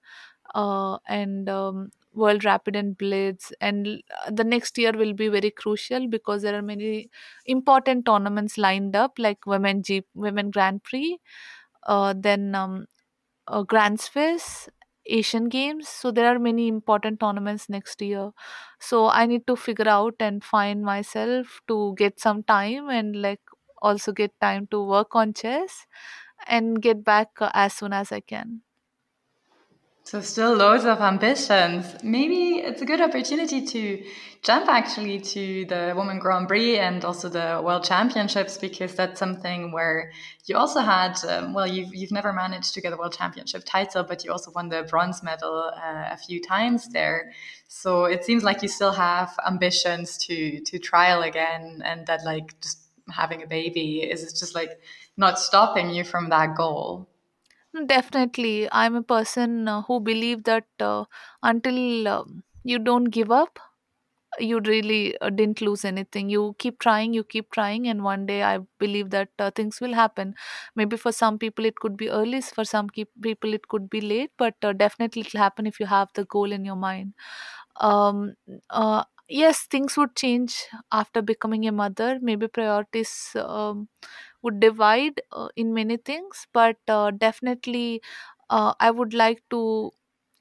Uh, and um, World Rapid and Blitz. And the next year will be very crucial because there are many important tournaments lined up, like Women G Women Grand Prix, uh, then um, uh, Grand Swiss. Asian Games, so there are many important tournaments next year. So I need to figure out and find myself to get some time and like also get time to work on chess and get back uh, as soon as I can. So still loads of ambitions. Maybe it's a good opportunity to jump actually to the Women Grand Prix and also the World Championships because that's something where you also had um, well you've you've never managed to get a World Championship title but you also won the bronze medal uh, a few times there. So it seems like you still have ambitions to to trial again and that like just having a baby is just like not stopping you from that goal. Definitely, I'm a person uh, who believe that uh, until um, you don't give up, you really uh, didn't lose anything. You keep trying you keep trying and one day i believe that uh, things will happen. Maybe for some people it could be early for some keep, people it could be late but uh, definitely it'll happen if you have the goal in your mind. Um uh, yes things would change after becoming a mother. Maybe priorities um, would divide uh, in many things but uh, definitely uh, i would like to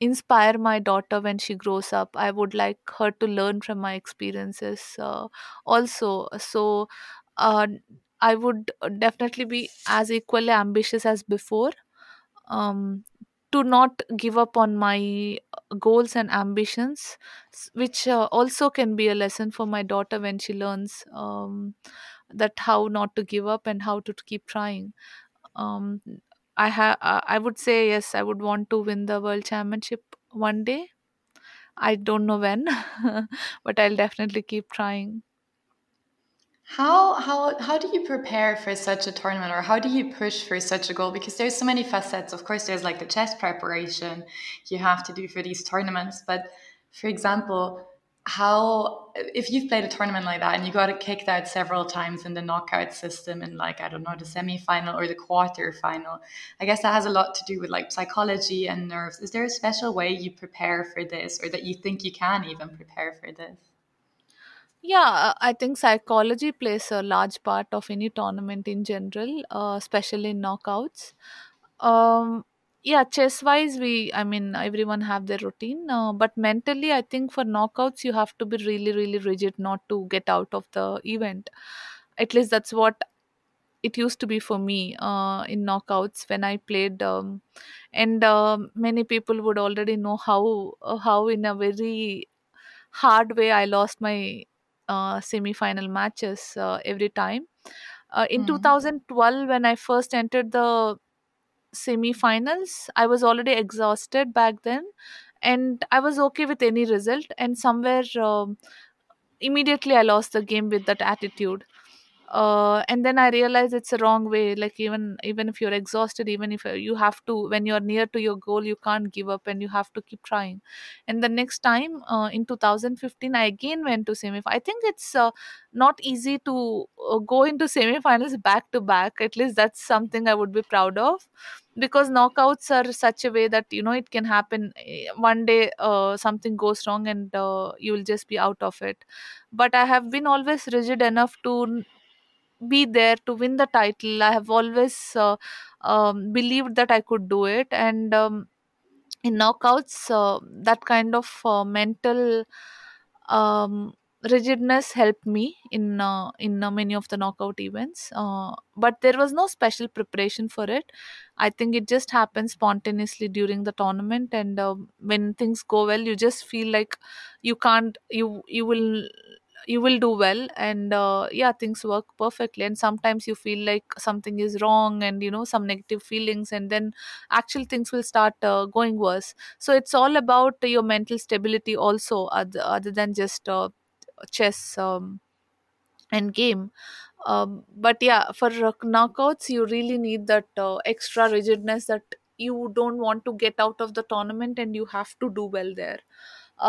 inspire my daughter when she grows up. I would like her to learn from my experiences uh, also. So uh, i would definitely be as equally ambitious as before. Um, to not give up on my uh, goals and ambitions which uh, also can be a lesson for my daughter when she learns um, that how not to give up and how to keep trying um, I ha- uh, I would say yes. I would want to win the world championship one day. I don't know when, but I'll definitely keep trying. How how how do you prepare for such a tournament or how do you push for such a goal? Because there's so many facets. Of course, there's like the chess preparation you have to do for these tournaments. But for example, how if you've played a tournament like that and you got kicked out several times in the knockout system in like I don't know the semi-final or the quarter final, I guess that has a lot to do with like psychology and nerves. Is there a special way you prepare for this or that you think you can even prepare for this? Yeah, uh, I think psychology plays a large part of any tournament in general, uh, especially in knockouts. Um, yeah chess wise we i mean everyone have their routine uh, but mentally i think for knockouts you have to be really really rigid not to get out of the event at least that's what it used to be for me uh, in knockouts when i played um, and um many people would already know how uh, how in a very hard way i lost my uh, semi final matches uh, every time uh, in Mm. 2012 when i first entered the semi-finals i was already exhausted back then and i was okay with any result and somewhere um, immediately i lost the game with that attitude uh, and then i realized it's a wrong way like even even if you're exhausted even if uh, you have to when you're near to your goal you can't give up and you have to keep trying. And the next time uh, in 2015 i again went to semi i think it's uh, not easy to uh, go into semi-finals back to back. At least that's something i would be proud of because knockouts are such a way that you know it can happen. Eh, one day uh, something goes wrong and uh, you will just be out of it. But i have been always rigid enough to be there to win the title. I have always uh, um, believed that I could do it, and um, in knockouts, uh, that kind of uh, mental um, rigidness helped me in uh, in uh, many of the knockout events. Uh, but there was no special preparation for it. I think it just happened spontaneously during the tournament, and uh, when things go well, you just feel like you can't you you will you will do well and uh, yeah things work perfectly. And sometimes you feel like something is wrong and you know some negative feelings and then actual things will start uh, going worse. So it's all about your mental stability also other, other than just uh, chess um, and game. Um, but yeah for knockouts you really need that uh, extra rigidness that you don't want to get out of the tournament and you have to do well there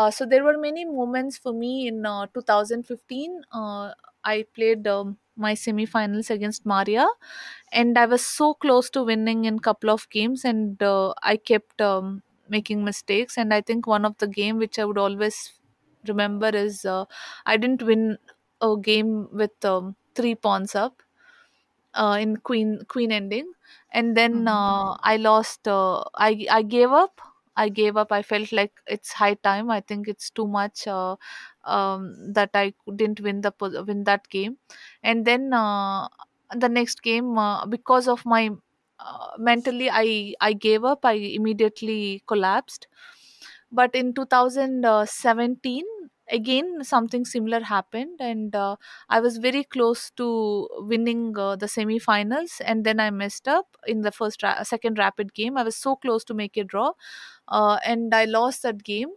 so there were many moments for me in uh, 2015 uh, i played um, my semi-finals against maria and i was so close to winning in a couple of games and uh, i kept um, making mistakes. And i think one of the game which i would always remember is uh, i didn't win a game with um, three pawns up uh, in queen queen ending. And then Mhm. uh, i lost uh, i i gave up i gave up. I felt like it's high time. I think it's too much uh, um, that i didn't win the win that game. And then uh, the next game uh, because of my uh, mentally i i gave up. I immediately collapsed. But in 2017 again something similar happened. And uh, i was very close to winning uh, the semi-finals. And then i messed up in the first ra- second rapid game. I was so close to make a draw uh, and i lost that game.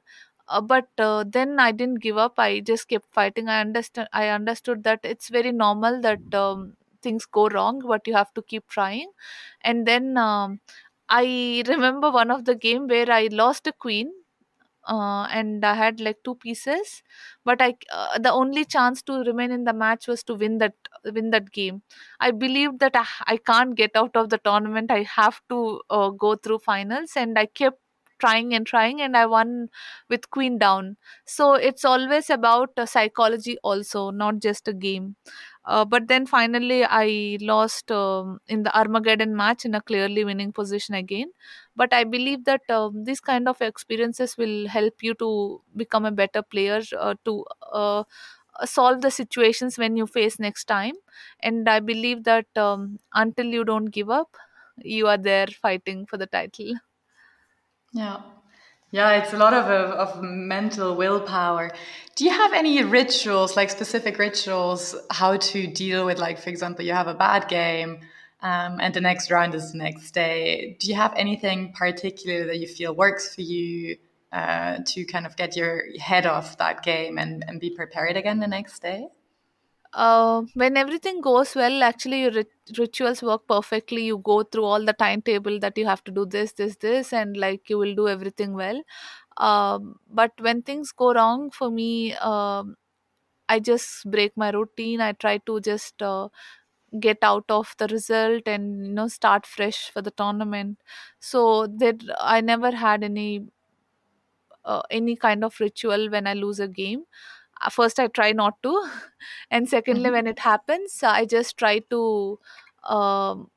Uh, but uh, then i didn't give up. I just kept fighting. I understand i understood that it's very normal that um, things go wrong but you have to keep trying. And then um, i remember one of the game where i lost a queen uh, and I had like two pieces, but I uh, the only chance to remain in the match was to win that win that game. I believed that I, I can't get out of the tournament. I have to uh, go through finals, and I kept trying and trying, and I won with queen down. So it's always about uh, psychology, also not just a game. Uh, but then finally, I lost um, in the Armageddon match in a clearly winning position again but i believe that um, these kind of experiences will help you to become a better player uh, to uh, solve the situations when you face next time and i believe that um, until you don't give up you are there fighting for the title Yeah. Yeah, it's a lot of, of, mental willpower. Do you have any rituals, like specific rituals, how to deal with, like, for example, you have a bad game um, and the next round is the next day? Do you have anything particular that you feel works for you uh, to kind of get your head off that game and, and be prepared again the next day? Uh, when everything goes well actually your rit- rituals work perfectly you go through all the timetable that you have to do this this this and like you will do everything well um, but when things go wrong for me um, I just break my routine. I try to just uh, get out of the result and you know start fresh for the tournament. So that I never had any uh, any kind of ritual when I lose a game. Uh, First, I try not to, and secondly, when hmm it happens, I just try to um,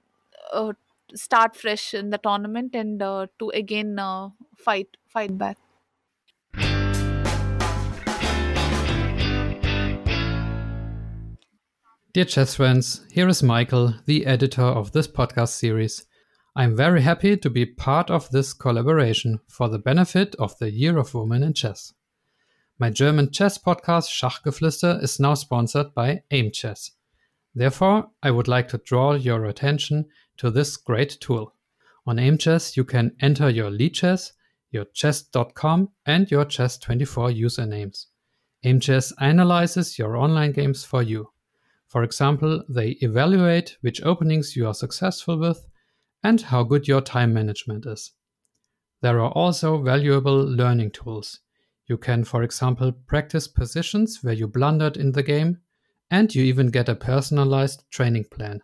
uh, start fresh in the tournament and uh, to again uh, fight fight back Dear chess friends, here is Michael, the editor of this podcast series. I'm very happy to be part of this collaboration for the benefit of the Year of Women in Chess. My German chess podcast Schachgeflüster is now sponsored by AIM Chess. Therefore, I would like to draw your attention to this great tool. On AIM Chess, you can enter your Lichess, your chess.com, and your chess24 usernames. AIM Chess analyzes your online games for you. For example, they evaluate which openings you are successful with and how good your time management is. There are also valuable learning tools. You can, for example, practice positions where you blundered in the game, and you even get a personalized training plan.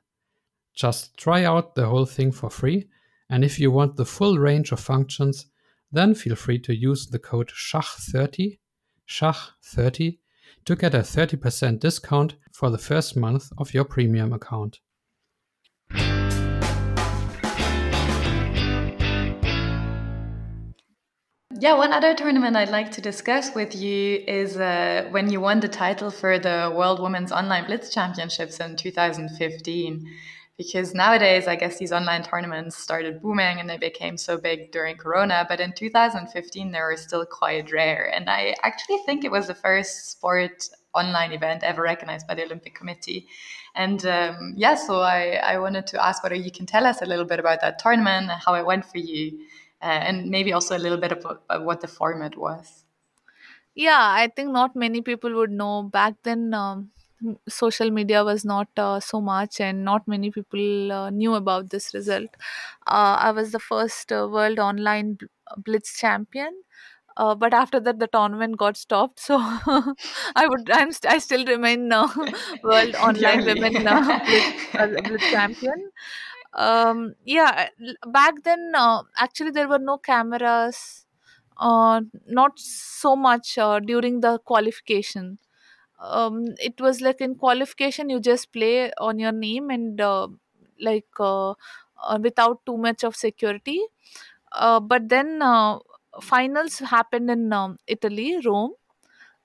Just try out the whole thing for free, and if you want the full range of functions, then feel free to use the code SCHACH30, SCHACH30 to get a 30% discount for the first month of your premium account. Yeah, one other tournament I'd like to discuss with you is uh, when you won the title for the World Women's Online Blitz Championships in 2015 because nowadays I guess these online tournaments started booming and they became so big during Corona. But in 2015, they were still quite rare. And I actually think it was the first sport online event ever recognized by the Olympic Committee. And um, yeah, so I, I wanted to ask whether you can tell us a little bit about that tournament, and how it went for you, uh, and maybe also a little bit about, about what the format was. yeah i think not many people would know. Back then um, social media was not uh, so much and not many people uh, knew about this result. Uh, i was the first uh, world online blitz champion. Uh, but after that the tournament got stopped. So i would i'm st- i still remain uh, world online women uh, blitz, uh, blitz champion um yeah back then uh, actually there were no cameras uh, not so much uh, during the qualification. Um, it was like in qualification you just play on your name and uh, like uh, uh, without too much of security. Uh, but then uh, finals happened in um, italy rome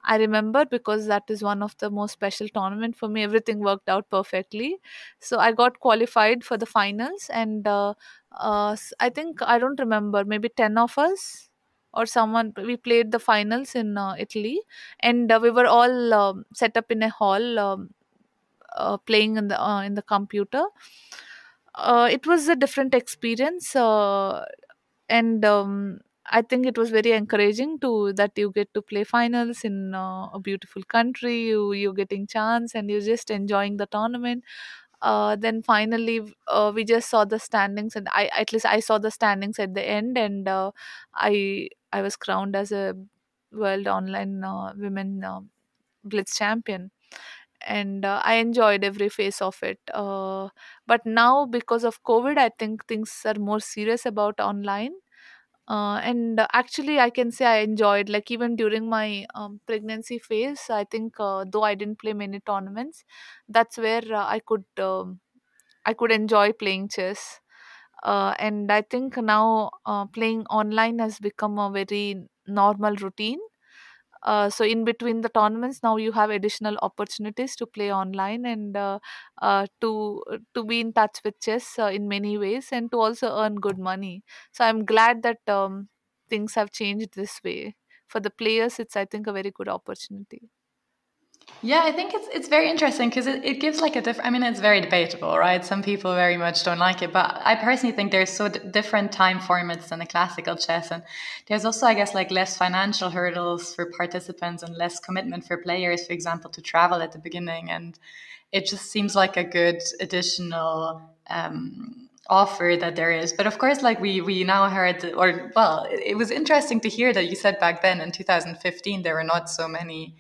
i remember because that is one of the most special tournament for me. Everything worked out perfectly. So i got qualified for the finals and uh, uh, i think i don't remember maybe 10 of us or someone we played the finals in uh, italy and uh, we were all um, set up in a hall um, uh, playing in the uh, in the computer. It was a different experience and um, i think it was very encouraging to that you get to play finals in uh, a beautiful country. You you're getting chance and you're just enjoying the tournament. Uh, then finally uh, we just saw the standings and i at least i saw the standings at the end and uh, i i was crowned as a world online uh, women uh, blitz champion. And uh, i enjoyed every phase of it uh, but now because of covid i think things are more serious about online uh, and actually i can say i enjoyed like even during my um, pregnancy phase i think uh, though i didn't play many tournaments that's where uh, i could um, i could enjoy playing chess. Uh, and i think now uh, playing online has become a very normal routine uh, so in between the tournaments now you have additional opportunities to play online and uh, uh, to to be in touch with chess uh, in many ways and to also earn good money. So i'm glad that um, things have changed this way. For the players it's i think a very good opportunity Yeah, I think it's it's very interesting because it, it gives like a different. I mean, it's very debatable, right? Some people very much don't like it, but I personally think there's so d- different time formats than the classical chess, and there's also, I guess, like less financial hurdles for participants and less commitment for players, for example, to travel at the beginning, and it just seems like a good additional. Um, offer that there is but of course like we we now heard or well it, it was interesting to hear that you said back then in 2015 there were not so many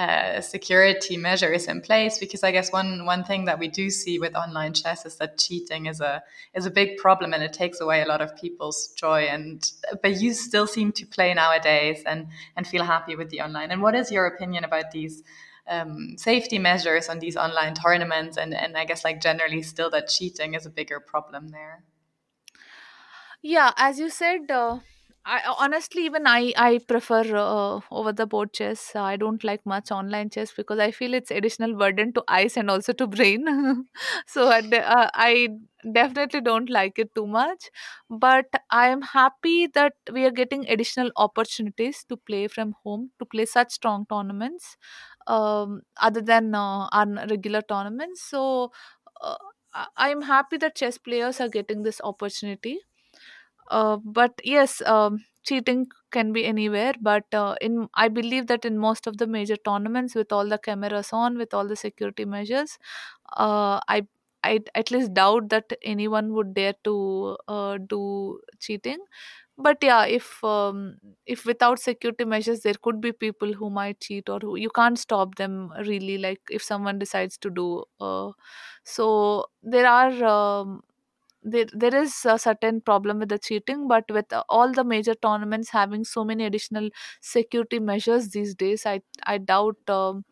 uh, security measures in place because I guess one one thing that we do see with online chess is that cheating is a is a big problem and it takes away a lot of people's joy and but you still seem to play nowadays and and feel happy with the online. And what is your opinion about these um, safety measures on these online tournaments? And and I guess like generally still that cheating is a bigger problem there? Yeah, as you said, uh, I honestly even I I prefer uh, over the board chess. I don't like much online chess because I feel it's additional burden to eyes and also to brain. so I, de- uh, I definitely don't like it too much. But I am happy that we are getting additional opportunities to play from home to play such strong tournaments, um, other than uh, our regular tournaments. So. Uh, I am happy that chess players are getting this opportunity uh, but yes um, cheating can be anywhere but uh, in i believe that in most of the major tournaments with all the cameras on with all the security measures uh, i I at least doubt that anyone would dare to uh, do cheating. But yeah, if um, if without security measures, there could be people who might cheat or who you can't stop them really. Like if someone decides to do, uh, so there are um, there there is a certain problem with the cheating but with uh, all the major tournaments having so many additional security measures these days i i doubt um,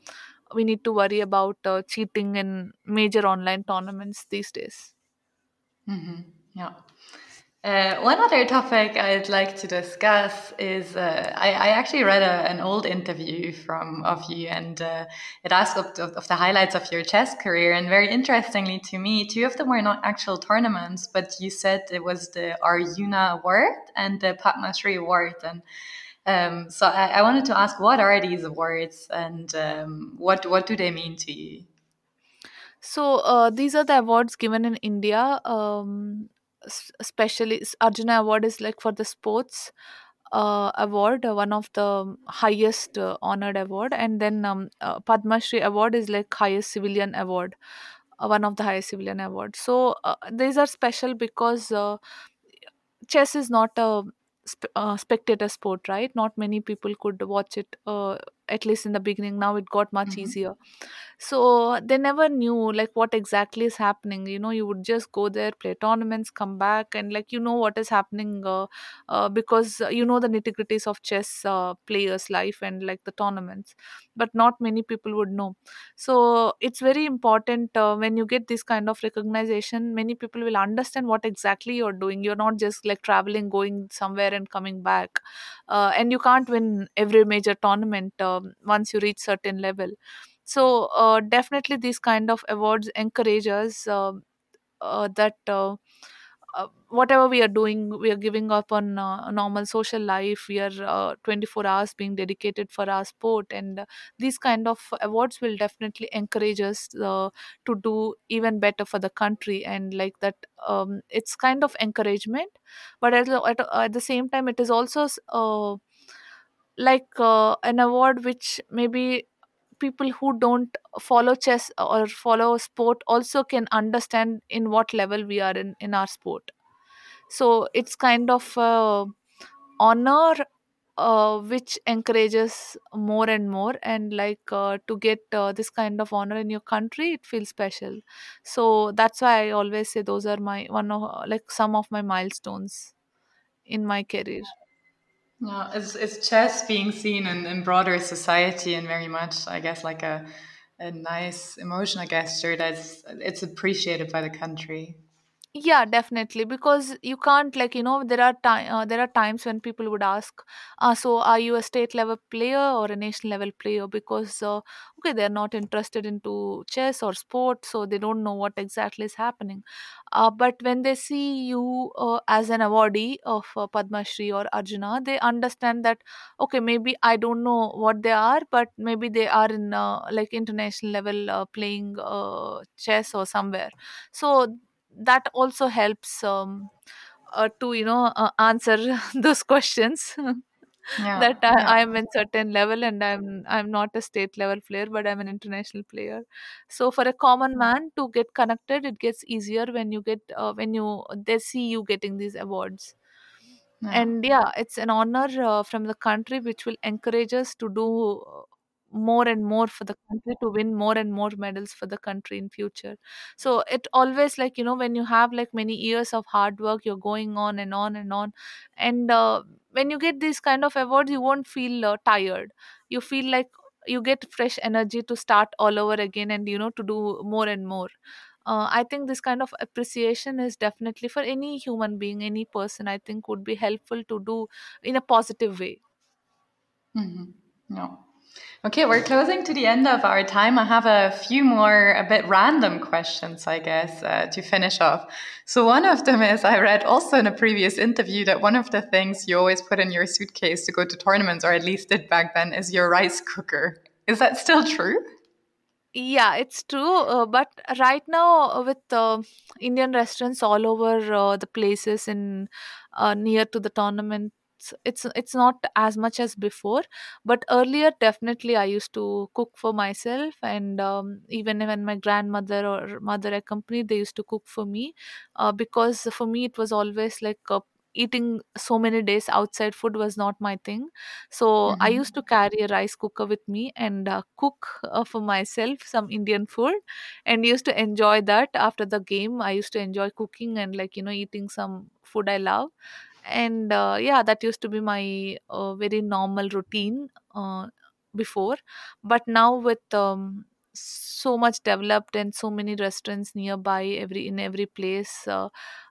we need to worry about uh, cheating in major online tournaments these days hmm Yeah. Uh, one other topic I'd like to discuss is uh, I, I actually read a, an old interview from of you, and uh, it asked of, of, the highlights of your chess career. And very interestingly to me, two of them were not actual tournaments, but you said it was the Arjuna Award and the Padma Shri Award. And um, so I, I wanted to ask, what are these awards, and um, what what do they mean to you? so uh, these are the awards given in india um, especially arjuna award is like for the sports uh, award, uh, one of the highest uh, honored award, and then um, uh, Padma Shri award is like highest civilian award, uh, one of the highest civilian awards. So uh, these are special because chess is not a sp- spectator sport, right? Not many people could watch it. At least in the beginning, now it got much hmm easier. So they never knew like what exactly is happening you know you would just go there play tournaments come back and like you know what is happening uh, uh, because uh, you know the nitty gritties of chess uh, players life and like the tournaments but not many people would know. So it's very important uh, when you get this kind of recognition many people will understand what exactly you're doing. You're not just like traveling going somewhere and coming back uh, and you can't win every major tournament um, once you reach certain level. So uh, definitely these kind of awards encourage us uh, uh, that uh, uh, whatever we are doing we are giving up on uh, normal social life. We are uh, 24 hours being dedicated for our sport and these kind of awards will definitely encourage us to do even better for the country. And like that um, it's kind of encouragement but at, at, at the same time it is also like uh, an award which maybe people who don't follow chess or follow sport also can understand in what level we are in in our sport. So it's kind of uh, honor uh, which encourages more and more and like uh, to get uh, this kind of honor in your country it feels special. So that's why i always say those are my one of like some of my milestones in my career Yeah, it's it's chess being seen in, in broader society and very much, I guess, like a a nice emotional gesture that's it's appreciated by the country. Yeah definitely because you can't like you know there are time uh, there are times when people would ask uh, so are you a state level player or a national level player? Because uh, okay they're not interested into chess or sport so they don't know what exactly is happening. Uh, but when they see you uh, as an awardee of uh, padma shri or arjuna they understand that okay maybe i don't know what they are but maybe they are in uh, like international level uh, playing uh, chess or somewhere. So that also helps um, uh, to you know uh, answer those questions Yeah, that I, yeah, I am in certain level and i'm i'm not a state level player but i'm an international player. So for a common man to get connected it gets easier when you get uh, when you they see you getting these awards. Yeah. and yeah it's an honor uh, from the country which will encourage us to do uh, more and more for the country to win more and more medals for the country in future. So it always like you know when you have like many years of hard work you're going on and on and on and uh, when you get these kind of awards you won't feel uh, tired. You feel like you get fresh energy to start all over again and you know to do more and more. Uh, i think this kind of appreciation is definitely for any human being any person i think would be helpful to do in a positive way. Mhm. No. Okay, we're closing to the end of our time. I have a few more, a bit random questions, I guess, uh, to finish off. So, one of them is I read also in a previous interview that one of the things you always put in your suitcase to go to tournaments, or at least did back then, is your rice cooker. Is that still true? Yeah, it's true. Uh, but right now, uh, with uh, Indian restaurants all over uh, the places in uh, near to the tournaments, it's it's it's not as much as before. But earlier, definitely, I used to cook for myself, and um, even when my grandmother or mother accompanied, they used to cook for me, uh, because for me it was always like uh, eating so many days outside food was not my thing. So i used to carry a rice cooker with me and uh, cook uh, for myself some indian food and used to enjoy that. After the game i used to enjoy cooking and like you know eating some food i love and uh, yeah that used to be my uh, very normal routine uh, before. But now with um, so much developed and so many restaurants nearby every in every place uh,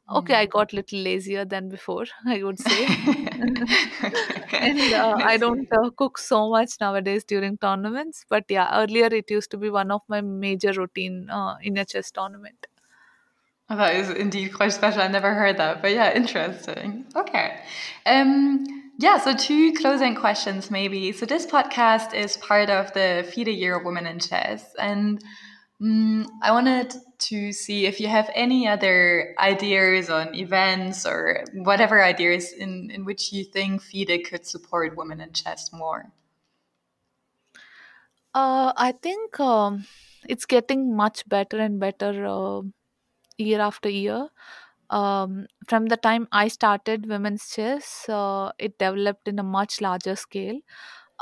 okay i got little lazier than before i would say. And uh, I i don't uh, cook so much nowadays during tournaments but yeah earlier it used to be one of my major routine uh, in a chess tournament Oh, that is indeed quite special. I never heard that, but yeah, interesting. Okay. Um, yeah, so two closing questions maybe. So this podcast is part of the FIDE Year of Women in Chess, and mm I wanted to see if you have any other ideas on events or whatever ideas in, in which you think FIDE could support women in chess more. uh, i think um, it's getting much better and better uh, year after year um, from the time I started women's chess, uh, it developed in a much larger scale.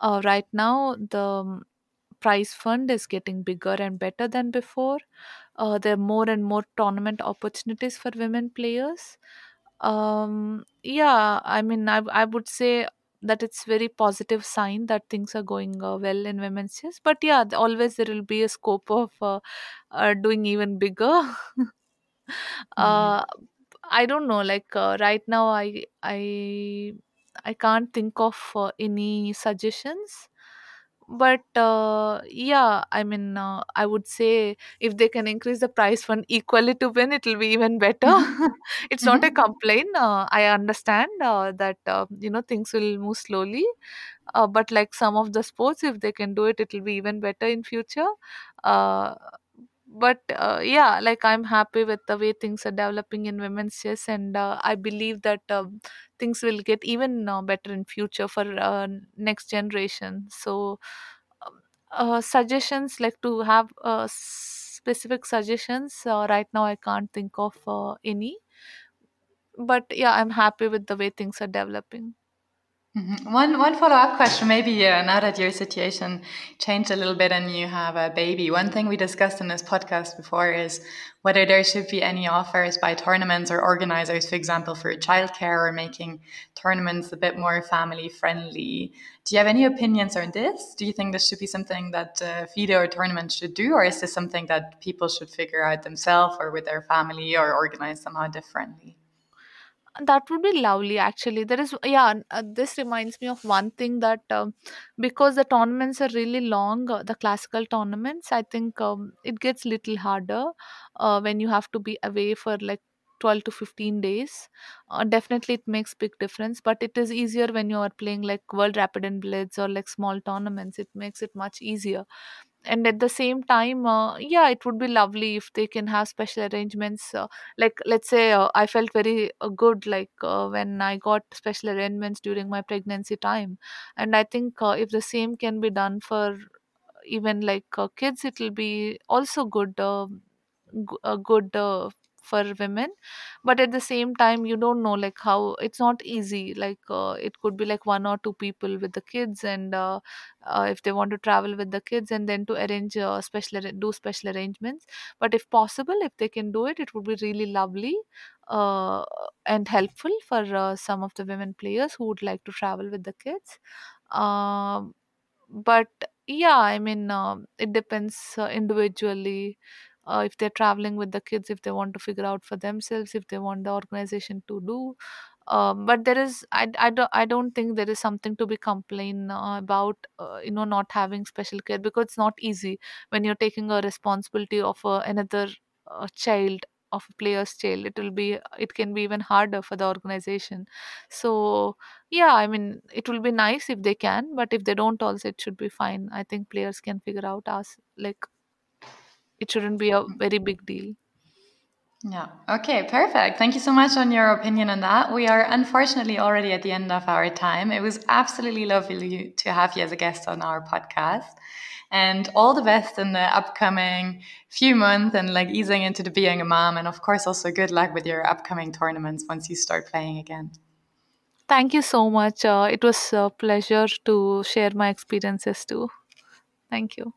Uh, right now, the um, prize fund is getting bigger and better than before. Uh, there are more and more tournament opportunities for women players. Um, yeah, I mean, I, I would say that it's very positive sign that things are going uh, well in women's chess. But yeah, always there will be a scope of uh, uh, doing even bigger. Mhm. uh, I don't know. Like uh, right now, I I I can't think of uh, any suggestions. But uh, yeah, I mean, uh, I would say if they can increase the price fund equally to win, it will be even better. It's not a Mhm. complaint. Uh, I understand uh, that uh, you know things will move slowly, uh, but like some of the sports, if they can do it, it will be even better in future. Uh, but uh, yeah like i'm happy with the way things are developing in women's chess and uh, i believe that um, things will get even uh, better in future for uh, next generation. So um, uh, suggestions like to have uh, specific suggestions uh, right now i can't think of uh, any. But yeah i'm happy with the way things are developing Mhm. One one follow up question, maybe uh, now that your situation changed a little bit and you have a baby. One thing we discussed in this podcast before is whether there should be any offers by tournaments or organizers, for example, for childcare or making tournaments a bit more family friendly. Do you have any opinions on this? Do you think this should be something that uh, FIDE or tournaments should do, or is this something that people should figure out themselves or with their family or organize somehow differently? That would be lovely, actually. There is, yeah, uh, this reminds me of one thing that um, because the tournaments are really long, uh, the classical tournaments, I think um, it gets little harder uh, when you have to be away for like 12 to 15 days. Uh, definitely, it makes big difference, but it is easier when you are playing like World Rapid and Blitz or like small tournaments. It makes it much easier and at the same time uh, yeah it would be lovely if they can have special arrangements uh, like let's say uh, i felt very uh, good like uh, when i got special arrangements during my pregnancy time. And i think uh, if the same can be done for even like kids it will be also good g- uh, good for women but at the same time you don't know like how it's not easy like uh, it could be like one or two people with the kids and uh, uh, if they want to travel with the kids and then to arrange uh, special do special arrangements. But if possible if they can do it it would be really lovely uh, and helpful for uh, some of the women players who would like to travel with the kids. Um, but yeah i mean um it depends uh, individually uh, if they're traveling with the kids if they want to figure out for themselves if they want the organization to do. Um, but there is I, I, don't, I don't think there is something to be complained uh, about uh, you know not having special care because it's not easy when you're taking a responsibility of uh, another uh, child of a player's child. It will be it can be even harder for the organization. So yeah i mean it will be nice if they can but if they don't also it should be fine. I think players can figure out us like it shouldn't be a very big deal Yeah. Okay, perfect. Thank you so much on your opinion on that. We are unfortunately already at the end of our time. It was absolutely lovely to have you as a guest on our podcast. And all the best in the upcoming few months and like easing into the being a mom. And of course, also good luck with your upcoming tournaments once you start playing again. thank you so much uh, it was a pleasure to share my experiences too thank you